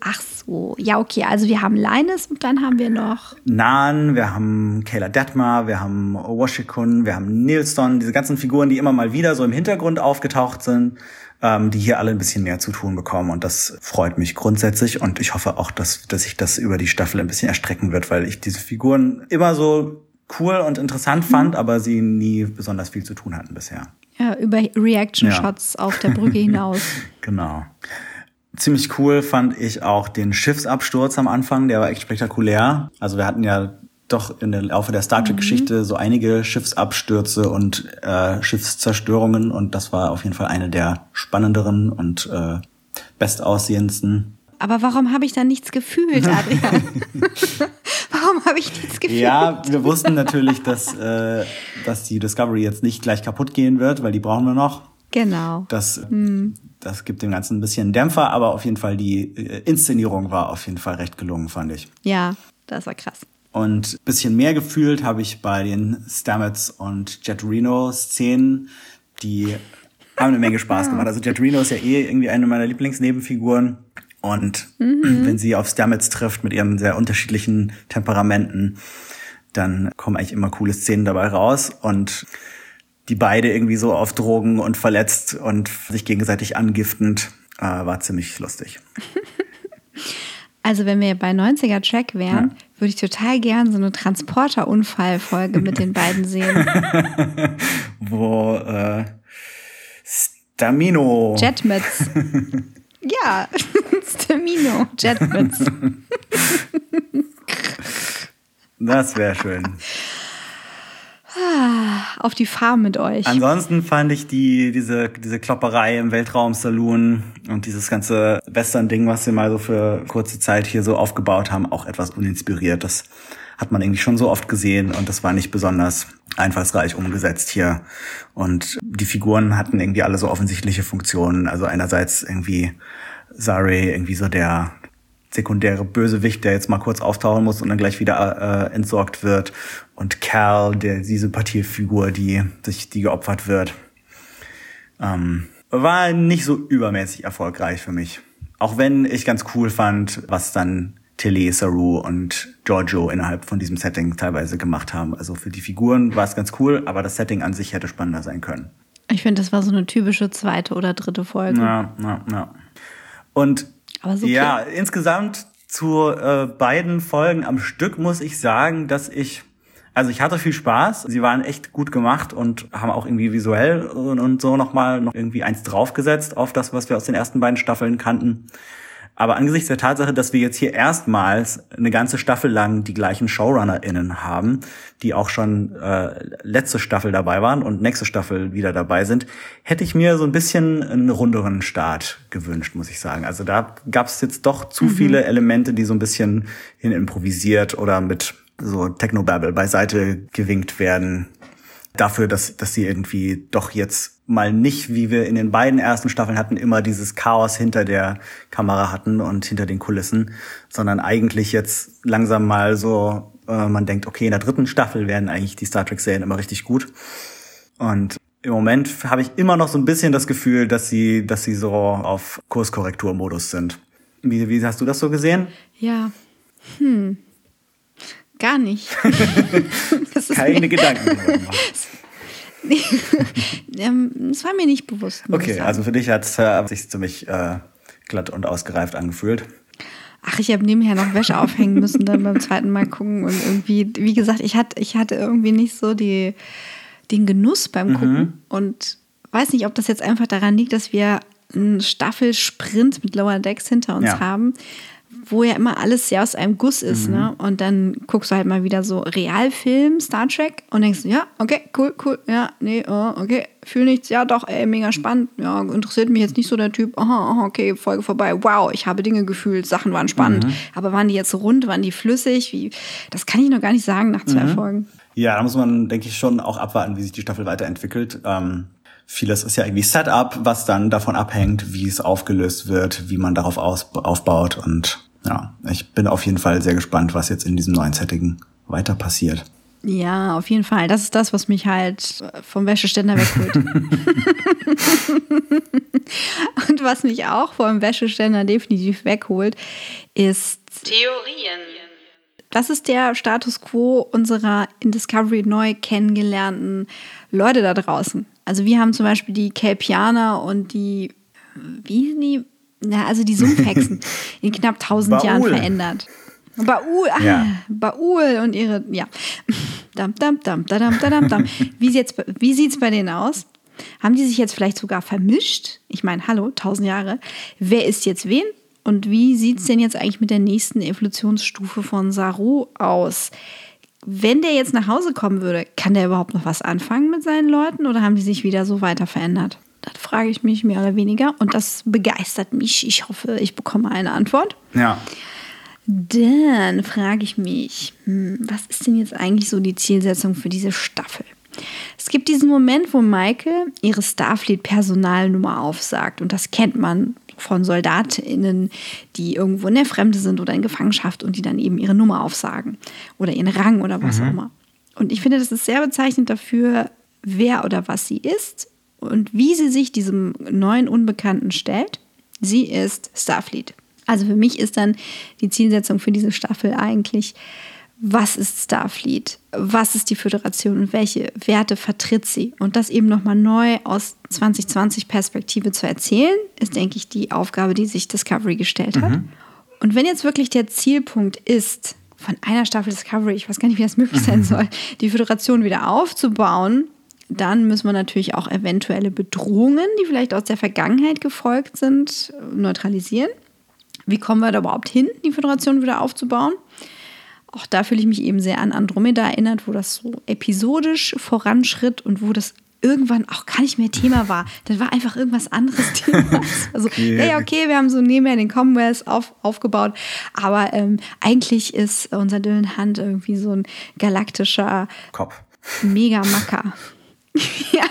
A: ach so. Ja, okay, also wir haben Linus und dann haben wir noch.
B: Nan, wir haben Kayla Detmar, wir haben Washikun, wir haben Nilsson, diese ganzen Figuren, die immer mal wieder so im Hintergrund aufgetaucht sind, ähm, die hier alle ein bisschen mehr zu tun bekommen. Und das freut mich grundsätzlich. Und ich hoffe auch, dass, dass sich das über die Staffel ein bisschen erstrecken wird, weil ich diese Figuren immer so cool und interessant fand, aber sie nie besonders viel zu tun hatten bisher.
A: Ja, über Reaction-Shots auf der Brücke hinaus.
B: Genau. Ziemlich cool fand ich auch den Schiffsabsturz am Anfang, der war echt spektakulär. Also wir hatten ja doch in der Laufe der Star Trek-Geschichte so einige Schiffsabstürze und äh, Schiffszerstörungen und das war auf jeden Fall eine der spannenderen und äh, bestaussehendsten.
A: Aber warum habe ich da nichts gefühlt, Adrian? warum habe ich nichts gefühlt?
B: Ja, wir wussten natürlich, dass, äh, dass die Discovery jetzt nicht gleich kaputt gehen wird, weil die brauchen wir noch.
A: Genau.
B: Das, das gibt dem Ganzen ein bisschen Dämpfer, aber auf jeden Fall die äh, Inszenierung war auf jeden Fall recht gelungen, fand ich.
A: Ja, das war krass.
B: Und bisschen mehr gefühlt habe ich bei den Stamets und Jet Reno Szenen, die haben eine Menge Spaß gemacht. Also Jet Reno ist ja eh irgendwie eine meiner Lieblingsnebenfiguren. Und mhm. wenn sie auf Stamets trifft mit ihren sehr unterschiedlichen Temperamenten, dann kommen eigentlich immer coole Szenen dabei raus. Und die beide irgendwie so auf Drogen und verletzt und sich gegenseitig angiftend, äh, war ziemlich lustig.
A: Also wenn wir bei 90er Track wären, ja. würde ich total gern so eine Transporter-Unfall-Folge mit den beiden sehen.
B: Wo äh, Stamino.
A: Jetmits. ja, Stamino, Jetmits.
B: das wäre schön.
A: Auf die Farm mit euch.
B: Ansonsten fand ich die, diese, diese Klopperei im Weltraumsaloon und dieses ganze Western-Ding, was sie mal so für kurze Zeit hier so aufgebaut haben, auch etwas uninspiriert. Das hat man irgendwie schon so oft gesehen und das war nicht besonders einfallsreich umgesetzt hier. Und die Figuren hatten irgendwie alle so offensichtliche Funktionen. Also einerseits irgendwie Zare, irgendwie so der sekundäre Bösewicht, der jetzt mal kurz auftauchen muss und dann gleich wieder äh, entsorgt wird. Und Cal, der die Sympathiefigur, die sich die geopfert wird. Ähm, war nicht so übermäßig erfolgreich für mich. Auch wenn ich ganz cool fand, was dann Tilly, Saru und Giorgio innerhalb von diesem Setting teilweise gemacht haben. Also für die Figuren war es ganz cool, aber das Setting an sich hätte spannender sein können.
A: Ich finde, das war so eine typische zweite oder dritte Folge.
B: Ja, ja, ja. Und so ja, insgesamt zu äh, beiden Folgen am Stück muss ich sagen, dass ich also ich hatte viel Spaß. Sie waren echt gut gemacht und haben auch irgendwie visuell und, und so nochmal noch irgendwie eins draufgesetzt auf das, was wir aus den ersten beiden Staffeln kannten. Aber angesichts der Tatsache, dass wir jetzt hier erstmals eine ganze Staffel lang die gleichen ShowrunnerInnen haben, die auch schon äh, letzte Staffel dabei waren und nächste Staffel wieder dabei sind, hätte ich mir so ein bisschen einen runderen Start gewünscht, muss ich sagen. Also da gab es jetzt doch zu mhm. viele Elemente, die so ein bisschen hin improvisiert oder mit so Technobabble beiseite gewinkt werden. Dafür, dass, dass sie irgendwie doch jetzt mal nicht, wie wir in den beiden ersten Staffeln hatten, immer dieses Chaos hinter der Kamera hatten und hinter den Kulissen, sondern eigentlich jetzt langsam mal so, äh, man denkt, okay, in der dritten Staffel werden eigentlich die Star Trek-Serien immer richtig gut. Und im Moment habe ich immer noch so ein bisschen das Gefühl, dass sie, dass sie so auf Kurskorrekturmodus sind. Wie, wie hast du das so gesehen?
A: Ja. Hm. Gar nicht.
B: Keine Gedanken.
A: Ähm, das war mir nicht bewusst.
B: Okay, also für dich hat es äh, sich ziemlich äh, glatt und ausgereift angefühlt.
A: Ach, ich habe nebenher noch Wäsche aufhängen müssen, dann beim zweiten Mal gucken. Und irgendwie, wie gesagt, ich hatte, ich hatte irgendwie nicht so die, den Genuss beim mhm. Gucken. Mhm. Und weiß nicht, ob das jetzt einfach daran liegt, dass wir einen Staffelsprint mit Lower Decks hinter uns ja. haben wo ja immer alles sehr aus einem Guss ist, mhm. ne? Und dann guckst du halt mal wieder so Realfilm, Star Trek und denkst, ja, okay, cool, cool, ja, nee, oh, okay, fühl nichts, ja, doch, ey, mega spannend, ja, interessiert mich jetzt nicht so der Typ, aha, aha, okay, Folge vorbei, wow, ich habe Dinge gefühlt, Sachen waren spannend, mhm. aber waren die jetzt rund, waren die flüssig, wie, das kann ich noch gar nicht sagen nach zwei mhm. Folgen.
B: Ja, da muss man, denke ich, schon auch abwarten, wie sich die Staffel weiterentwickelt. Ähm Vieles ist ja irgendwie Setup, was dann davon abhängt, wie es aufgelöst wird, wie man darauf aus, aufbaut. Und ja, ich bin auf jeden Fall sehr gespannt, was jetzt in diesem neuen Setting weiter passiert.
A: Ja, auf jeden Fall. Das ist das, was mich halt vom Wäscheständer wegholt. Und was mich auch vom Wäscheständer definitiv wegholt, ist
C: Theorien.
A: Das ist der Status quo unserer in Discovery neu kennengelernten Leute da draußen. Also wir haben zum Beispiel die Kelpianer und die, wie sind die? Na, also die Sumpfhexen in knapp 1000 Jahren verändert. Baul, ah, ja. Baul und ihre, ja. Dam, dam, dam, dam, dam, dam. Wie, wie sieht es bei denen aus? Haben die sich jetzt vielleicht sogar vermischt? Ich meine, hallo, 1000 Jahre. Wer ist jetzt wen? Und wie sieht es denn jetzt eigentlich mit der nächsten Evolutionsstufe von Saru aus? wenn der jetzt nach Hause kommen würde, kann der überhaupt noch was anfangen mit seinen Leuten oder haben die sich wieder so weiter verändert? Frage ich mich mehr oder weniger und das begeistert mich. Ich hoffe, ich bekomme eine Antwort.
B: Ja.
A: Dann frage ich mich, hm, was ist denn jetzt eigentlich so die Zielsetzung für diese Staffel? Es gibt diesen Moment, wo Michael ihre Starfleet-Personalnummer aufsagt und das kennt man von SoldatInnen, die irgendwo in der Fremde sind oder in Gefangenschaft und die dann eben ihre Nummer aufsagen oder ihren Rang oder was auch immer. Und ich finde, das ist sehr bezeichnend dafür, wer oder was sie ist und wie sie sich diesem neuen Unbekannten stellt. Sie ist Starfleet. Also für mich ist dann die Zielsetzung für diese Staffel eigentlich, was ist Starfleet? Was ist die Föderation und welche Werte vertritt sie? Und das eben nochmal neu aus 2020 Perspektive zu erzählen, ist, denke ich, die Aufgabe, die sich Discovery gestellt hat. Und wenn jetzt wirklich der Zielpunkt ist, von einer Staffel Discovery, ich weiß gar nicht, wie das möglich sein soll, die Föderation wieder aufzubauen, dann müssen wir natürlich auch eventuelle Bedrohungen, die vielleicht aus der Vergangenheit gefolgt sind, neutralisieren. Wie kommen wir da überhaupt hin, die Föderation wieder aufzubauen? Auch da fühle ich mich eben sehr an Andromeda erinnert, wo das so episodisch voranschritt und wo das irgendwann auch gar nicht mehr Thema war. Dann war einfach irgendwas anderes Thema. Also,
B: Okay.
A: ja, okay, wir haben so nebenher den Commonwealth auf, aufgebaut, aber ähm, eigentlich ist unser Dylan Hunt irgendwie so ein galaktischer
B: Kopf.
A: Mega-Macker. ja.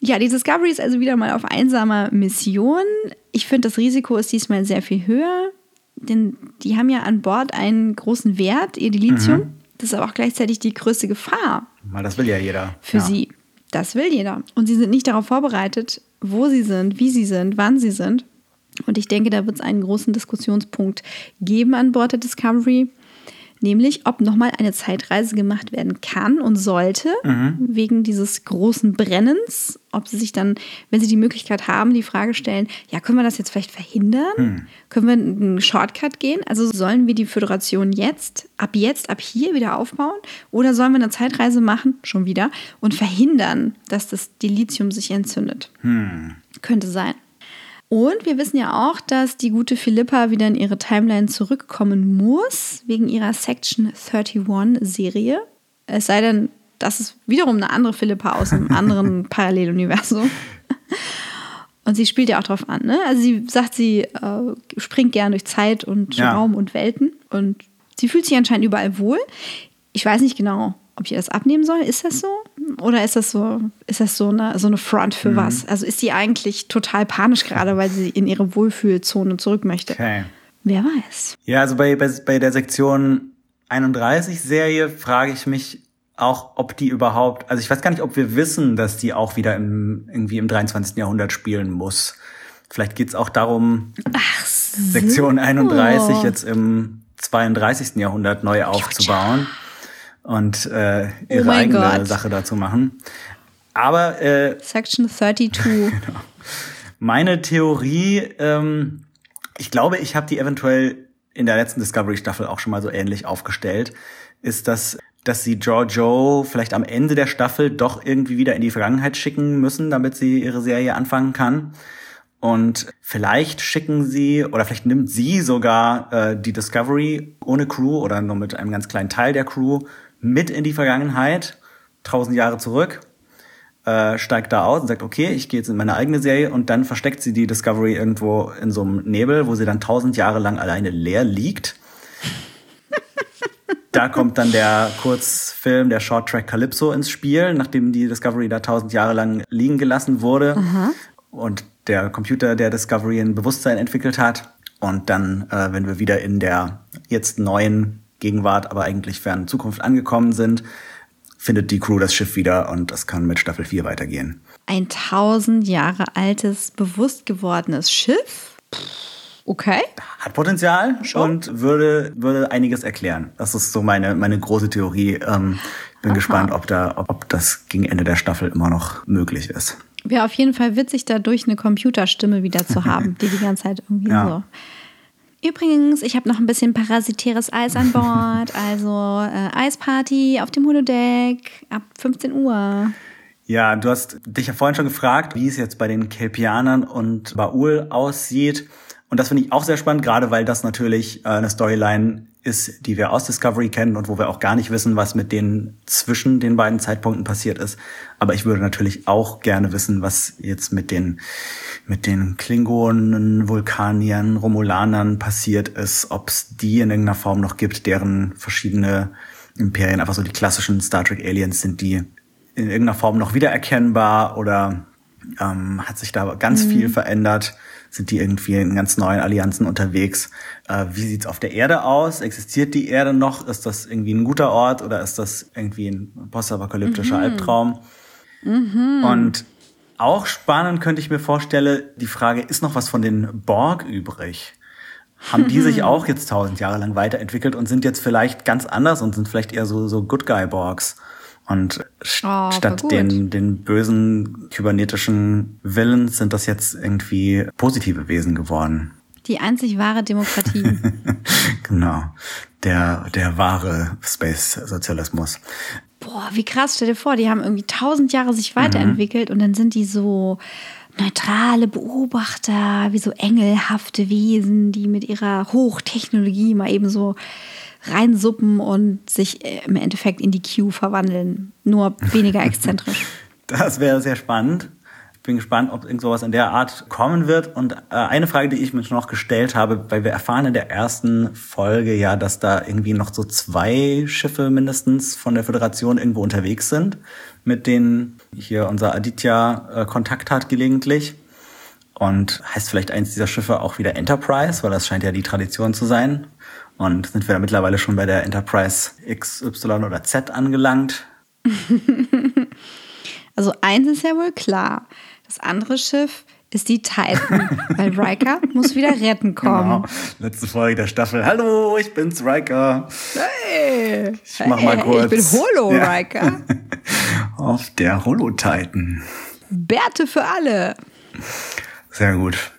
A: Ja, die Discovery ist also wieder mal auf einsamer Mission. Ich finde, das Risiko ist diesmal sehr viel höher, denn die haben ja an Bord einen großen Wert, ihr Dilithium. Das ist aber auch gleichzeitig die größte Gefahr
B: Weil das will ja jeder.
A: für
B: ja.
A: sie. Das will jeder. Und sie sind nicht darauf vorbereitet, wo sie sind, wie sie sind, wann sie sind. Und ich denke, da wird es einen großen Diskussionspunkt geben an Bord der Discovery, nämlich ob nochmal eine Zeitreise gemacht werden kann und sollte, wegen dieses großen Brennens. Ob sie sich dann, wenn sie die Möglichkeit haben, die Frage stellen, ja, können wir das jetzt vielleicht verhindern? Können wir einen Shortcut gehen? Also sollen wir die Föderation jetzt, ab jetzt, ab hier wieder aufbauen? Oder sollen wir eine Zeitreise machen, schon wieder, und verhindern, dass das Dilithium sich entzündet? Könnte sein. Und wir wissen ja auch, dass die gute Philippa wieder in ihre Timeline zurückkommen muss, wegen ihrer Section 31-Serie. Es sei denn, das ist wiederum eine andere Philippa aus einem anderen Paralleluniversum. Und sie spielt ja auch drauf an. Ne? Also sie sagt, sie äh, springt gern durch Zeit und
B: Ja.
A: Raum und Welten. Und sie fühlt sich anscheinend überall wohl. Ich weiß nicht genau, ob ich ihr das abnehmen soll. Ist das so? Oder ist das so, ist das so eine, so eine Front für was? Also ist sie eigentlich total panisch gerade, weil sie in ihre Wohlfühlzone zurück möchte?
B: Okay.
A: Wer weiß.
B: Ja, also bei, bei, bei der Sektion 31 Serie frage ich mich auch, ob die überhaupt, also ich weiß gar nicht, ob wir wissen, dass die auch wieder im, irgendwie im 23. Jahrhundert spielen muss. Vielleicht geht's auch darum,
A: Ach so.
B: Sektion 31 jetzt im 32. Jahrhundert neu aufzubauen und äh, ihre
A: Oh
B: eigene
A: Gott.
B: Sache dazu machen. Aber äh,
A: Section 32.
B: meine Theorie, ähm, ich glaube, ich habe die eventuell in der letzten Discovery-Staffel auch schon mal so ähnlich aufgestellt, ist, dass, dass sie Giorgio vielleicht am Ende der Staffel doch irgendwie wieder in die Vergangenheit schicken müssen, damit sie ihre Serie anfangen kann. Und vielleicht schicken sie oder vielleicht nimmt sie sogar äh, die Discovery ohne Crew oder nur mit einem ganz kleinen Teil der Crew mit in die Vergangenheit, tausend Jahre zurück äh, steigt da aus und sagt, okay, ich gehe jetzt in meine eigene Serie und dann versteckt sie die Discovery irgendwo in so einem Nebel, wo sie dann tausend Jahre lang alleine leer liegt. da kommt dann der Kurzfilm, der Short Track Calypso ins Spiel, nachdem die Discovery da tausend Jahre lang liegen gelassen wurde und der Computer der Discovery ein Bewusstsein entwickelt hat. Und dann, äh, wenn wir wieder in der jetzt neuen Gegenwart, aber eigentlich fernen Zukunft angekommen sind, findet die Crew das Schiff wieder und das kann mit Staffel 4 weitergehen.
A: Ein tausend Jahre altes, bewusst gewordenes Schiff. Okay.
B: Hat Potenzial
A: Schon.
B: und würde, würde einiges erklären. Das ist so meine, meine große Theorie. Ähm, bin gespannt, ob, da, ob, ob das gegen Ende der Staffel immer noch möglich ist.
A: Wäre auf jeden Fall witzig, dadurch eine Computerstimme wieder zu haben, die die ganze Zeit irgendwie
B: Ja.
A: so. Übrigens, ich habe noch ein bisschen parasitäres Eis an Bord. Also äh, Eisparty auf dem Holodeck ab 15 Uhr.
B: Ja, du hast dich ja vorhin schon gefragt, wie es jetzt bei den Kelpianern und Baul aussieht. Und das finde ich auch sehr spannend, gerade weil das natürlich äh, eine Storyline ist, die wir aus Discovery kennen und wo wir auch gar nicht wissen, was mit denen zwischen den beiden Zeitpunkten passiert ist. Aber ich würde natürlich auch gerne wissen, was jetzt mit den, mit den Klingonen, Vulkaniern, Romulanern passiert ist, ob es die in irgendeiner Form noch gibt, deren verschiedene Imperien einfach so die klassischen Star Trek Aliens sind, die in irgendeiner Form noch wiedererkennbar oder ähm, hat sich da ganz mhm. viel verändert. Sind die irgendwie in ganz neuen Allianzen unterwegs? Äh, wie sieht's auf der Erde aus? Existiert die Erde noch? Ist das irgendwie ein guter Ort oder ist das irgendwie ein postapokalyptischer mhm. Albtraum? Mhm. Und auch spannend könnte ich mir vorstellen, die Frage, ist noch was von den Borg übrig? Haben die sich auch jetzt tausend Jahre lang weiterentwickelt und sind jetzt vielleicht ganz anders und sind vielleicht eher so, so Good Guy Borgs? Und oh, statt den, den bösen kybernetischen Villains sind das jetzt irgendwie positive Wesen geworden.
A: Die einzig wahre Demokratie.
B: genau. Der, der wahre Space-Sozialismus.
A: Boah, wie krass, stell dir vor, die haben irgendwie tausend Jahre sich weiterentwickelt mhm. und dann sind die so neutrale Beobachter, wie so engelhafte Wesen, die mit ihrer Hochtechnologie mal eben so reinsuppen und sich äh, im Endeffekt in die Q verwandeln. Nur weniger exzentrisch.
B: Das wäre sehr spannend. Ich bin gespannt, ob irgend sowas in der Art kommen wird. Und äh, eine Frage, die ich mir noch gestellt habe, weil wir erfahren in der ersten Folge ja, dass da irgendwie noch so zwei Schiffe mindestens von der Föderation irgendwo unterwegs sind, mit denen hier unser Aditya äh, Kontakt hat gelegentlich. Und heißt vielleicht eins dieser Schiffe auch wieder Enterprise, weil das scheint ja die Tradition zu sein. Und sind wir mittlerweile schon bei der Enterprise X, Y oder Z angelangt?
A: also eins ist ja wohl klar. Das andere Schiff ist die Titan, weil Riker muss wieder retten kommen. Genau.
B: Letzte Folge der Staffel. Hallo, ich bin's, Riker.
A: Hey, ich mach hey, mal kurz. Ich bin Holo, ja. Riker.
B: Auf der Holo-Titan.
A: Bärte für alle.
B: Sehr gut.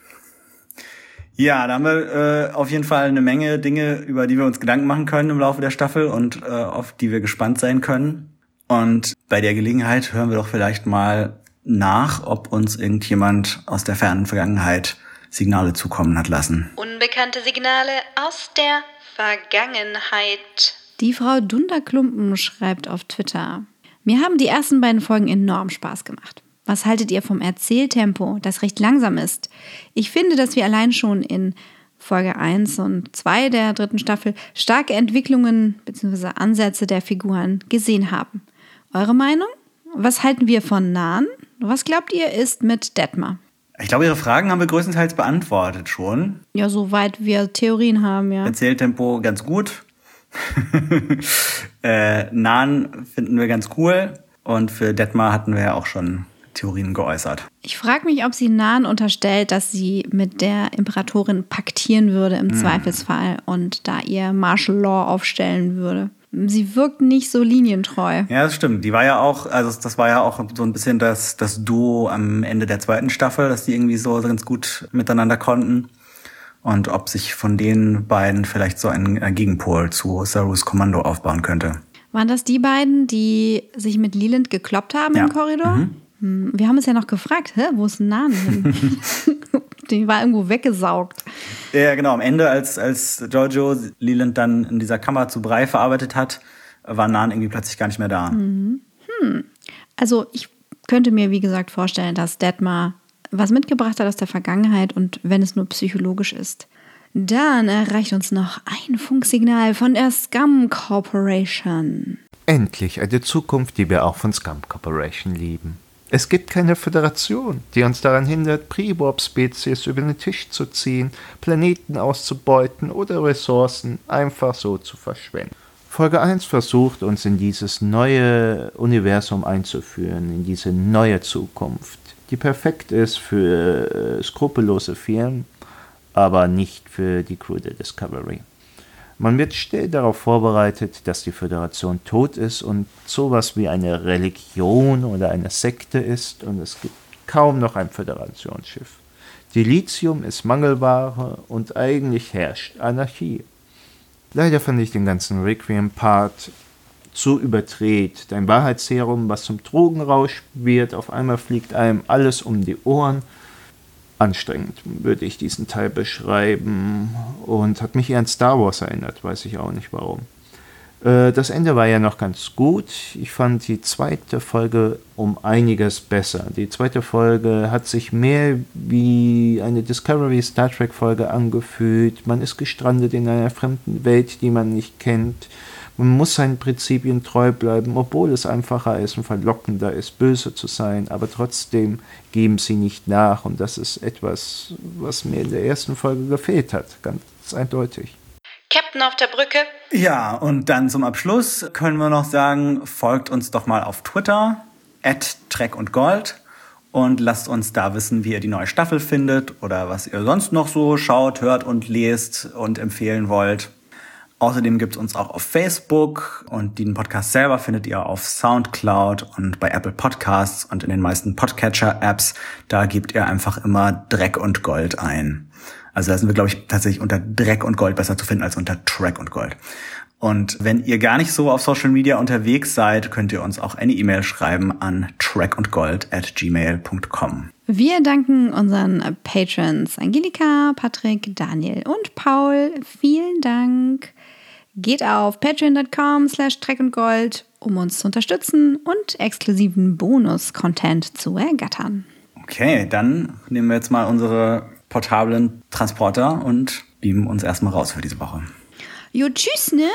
B: Ja, da haben wir äh, auf jeden Fall eine Menge Dinge, über die wir uns Gedanken machen können im Laufe der Staffel und äh, auf die wir gespannt sein können. Und bei der Gelegenheit hören wir doch vielleicht mal nach, ob uns irgendjemand aus der fernen Vergangenheit Signale zukommen hat lassen.
C: Unbekannte Signale aus der Vergangenheit.
A: Die Frau Dunderklumpen schreibt auf Twitter. Mir haben die ersten beiden Folgen enorm Spaß gemacht. Was haltet ihr vom Erzähltempo, das recht langsam ist? Ich finde, dass wir allein schon in Folge 1 und 2 der dritten Staffel starke Entwicklungen bzw. Ansätze der Figuren gesehen haben. Eure Meinung? Was halten wir von Nahen? Was glaubt ihr ist mit Detmar?
B: Ich glaube, Ihre Fragen haben wir größtenteils beantwortet schon.
A: Ja, soweit wir Theorien haben, ja.
B: Erzähltempo ganz gut. äh, Nahen finden wir ganz cool. Und für Detmar hatten wir ja auch schon Theorien geäußert.
A: Ich frage mich, ob sie Nahen unterstellt, dass sie mit der Imperatorin paktieren würde im hm. Zweifelsfall und da ihr Martial Law aufstellen würde. Sie wirkt nicht so linientreu.
B: Ja, das stimmt. Die war ja auch, also das war ja auch so ein bisschen das, das Duo am Ende der zweiten Staffel, dass die irgendwie so ganz gut miteinander konnten. Und ob sich von den beiden vielleicht so ein Gegenpol zu Sarus Kommando aufbauen könnte.
A: Waren das die beiden, die sich mit Leland gekloppt haben ja. im Korridor? Mhm. Hm, wir haben es ja noch gefragt, hä, wo ist Nan hin? Die war irgendwo weggesaugt.
B: Ja, genau. Am Ende, als, als Giorgio Leland dann in dieser Kammer zu Brei verarbeitet hat, war Nan irgendwie plötzlich gar nicht mehr da.
A: Mhm. Hm. Also ich könnte mir, wie gesagt, vorstellen, dass Detmar was mitgebracht hat aus der Vergangenheit und wenn es nur psychologisch ist. Dann erreicht uns noch ein Funksignal von der Scum Corporation.
F: Endlich eine Zukunft, die wir auch von Scum Corporation lieben. Es gibt keine Föderation, die uns daran hindert, Pre-Warp-Spezies über den Tisch zu ziehen, Planeten auszubeuten oder Ressourcen einfach so zu verschwenden. Folge 1 versucht uns in dieses neue Universum einzuführen, in diese neue Zukunft, die perfekt ist für äh, skrupellose Firmen, aber nicht für die Crew der Discovery. Man wird schnell darauf vorbereitet, dass die Föderation tot ist und sowas wie eine Religion oder eine Sekte ist und es gibt kaum noch ein Föderationsschiff. Dilithium ist Mangelware und eigentlich herrscht Anarchie. Leider fand ich den ganzen Requiem-Part zu überdreht. Dein Wahrheitsserum, was zum Drogenrausch wird, auf einmal fliegt einem alles um die Ohren anstrengend, würde ich diesen Teil beschreiben. Und hat mich eher an Star Wars erinnert, weiß ich auch nicht warum. Äh, das Ende war ja noch ganz gut. Ich fand die zweite Folge um einiges besser. Die zweite Folge hat sich mehr wie eine Discovery Star Trek Folge angefühlt. Man ist gestrandet in einer fremden Welt, die man nicht kennt. Man muss seinen Prinzipien treu bleiben, obwohl es einfacher ist und verlockender ist, böse zu sein, aber trotzdem geben sie nicht nach. Und das ist etwas, was mir in der ersten Folge gefehlt hat, ganz eindeutig.
C: Captain auf der Brücke.
B: Ja, und dann zum Abschluss können wir noch sagen, folgt uns doch mal auf Twitter, at Trek und Gold und lasst uns da wissen, wie ihr die neue Staffel findet oder was ihr sonst noch so schaut, hört und lest und empfehlen wollt. Außerdem gibt es uns auch auf Facebook und den Podcast selber findet ihr auf Soundcloud und bei Apple Podcasts und in den meisten Podcatcher-Apps. Da gebt ihr einfach immer Dreck und Gold ein. Also da sind wir, glaube ich, tatsächlich unter Dreck und Gold besser zu finden als unter Track und Gold. Und wenn ihr gar nicht so auf Social Media unterwegs seid, könnt ihr uns auch eine E-Mail schreiben an trackundgold at gmail.com.
A: Wir danken unseren Patrons Angelika, Patrick, Daniel und Paul. Vielen Dank. Geht auf patreon.com slash trackundgold, um uns zu unterstützen und exklusiven Bonus-Content zu ergattern.
B: Okay, dann nehmen wir jetzt mal unsere portablen Transporter und beamen uns erstmal raus für diese Woche.
A: Jo, tschüss, ne?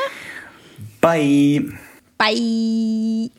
B: Bye!
A: Bye.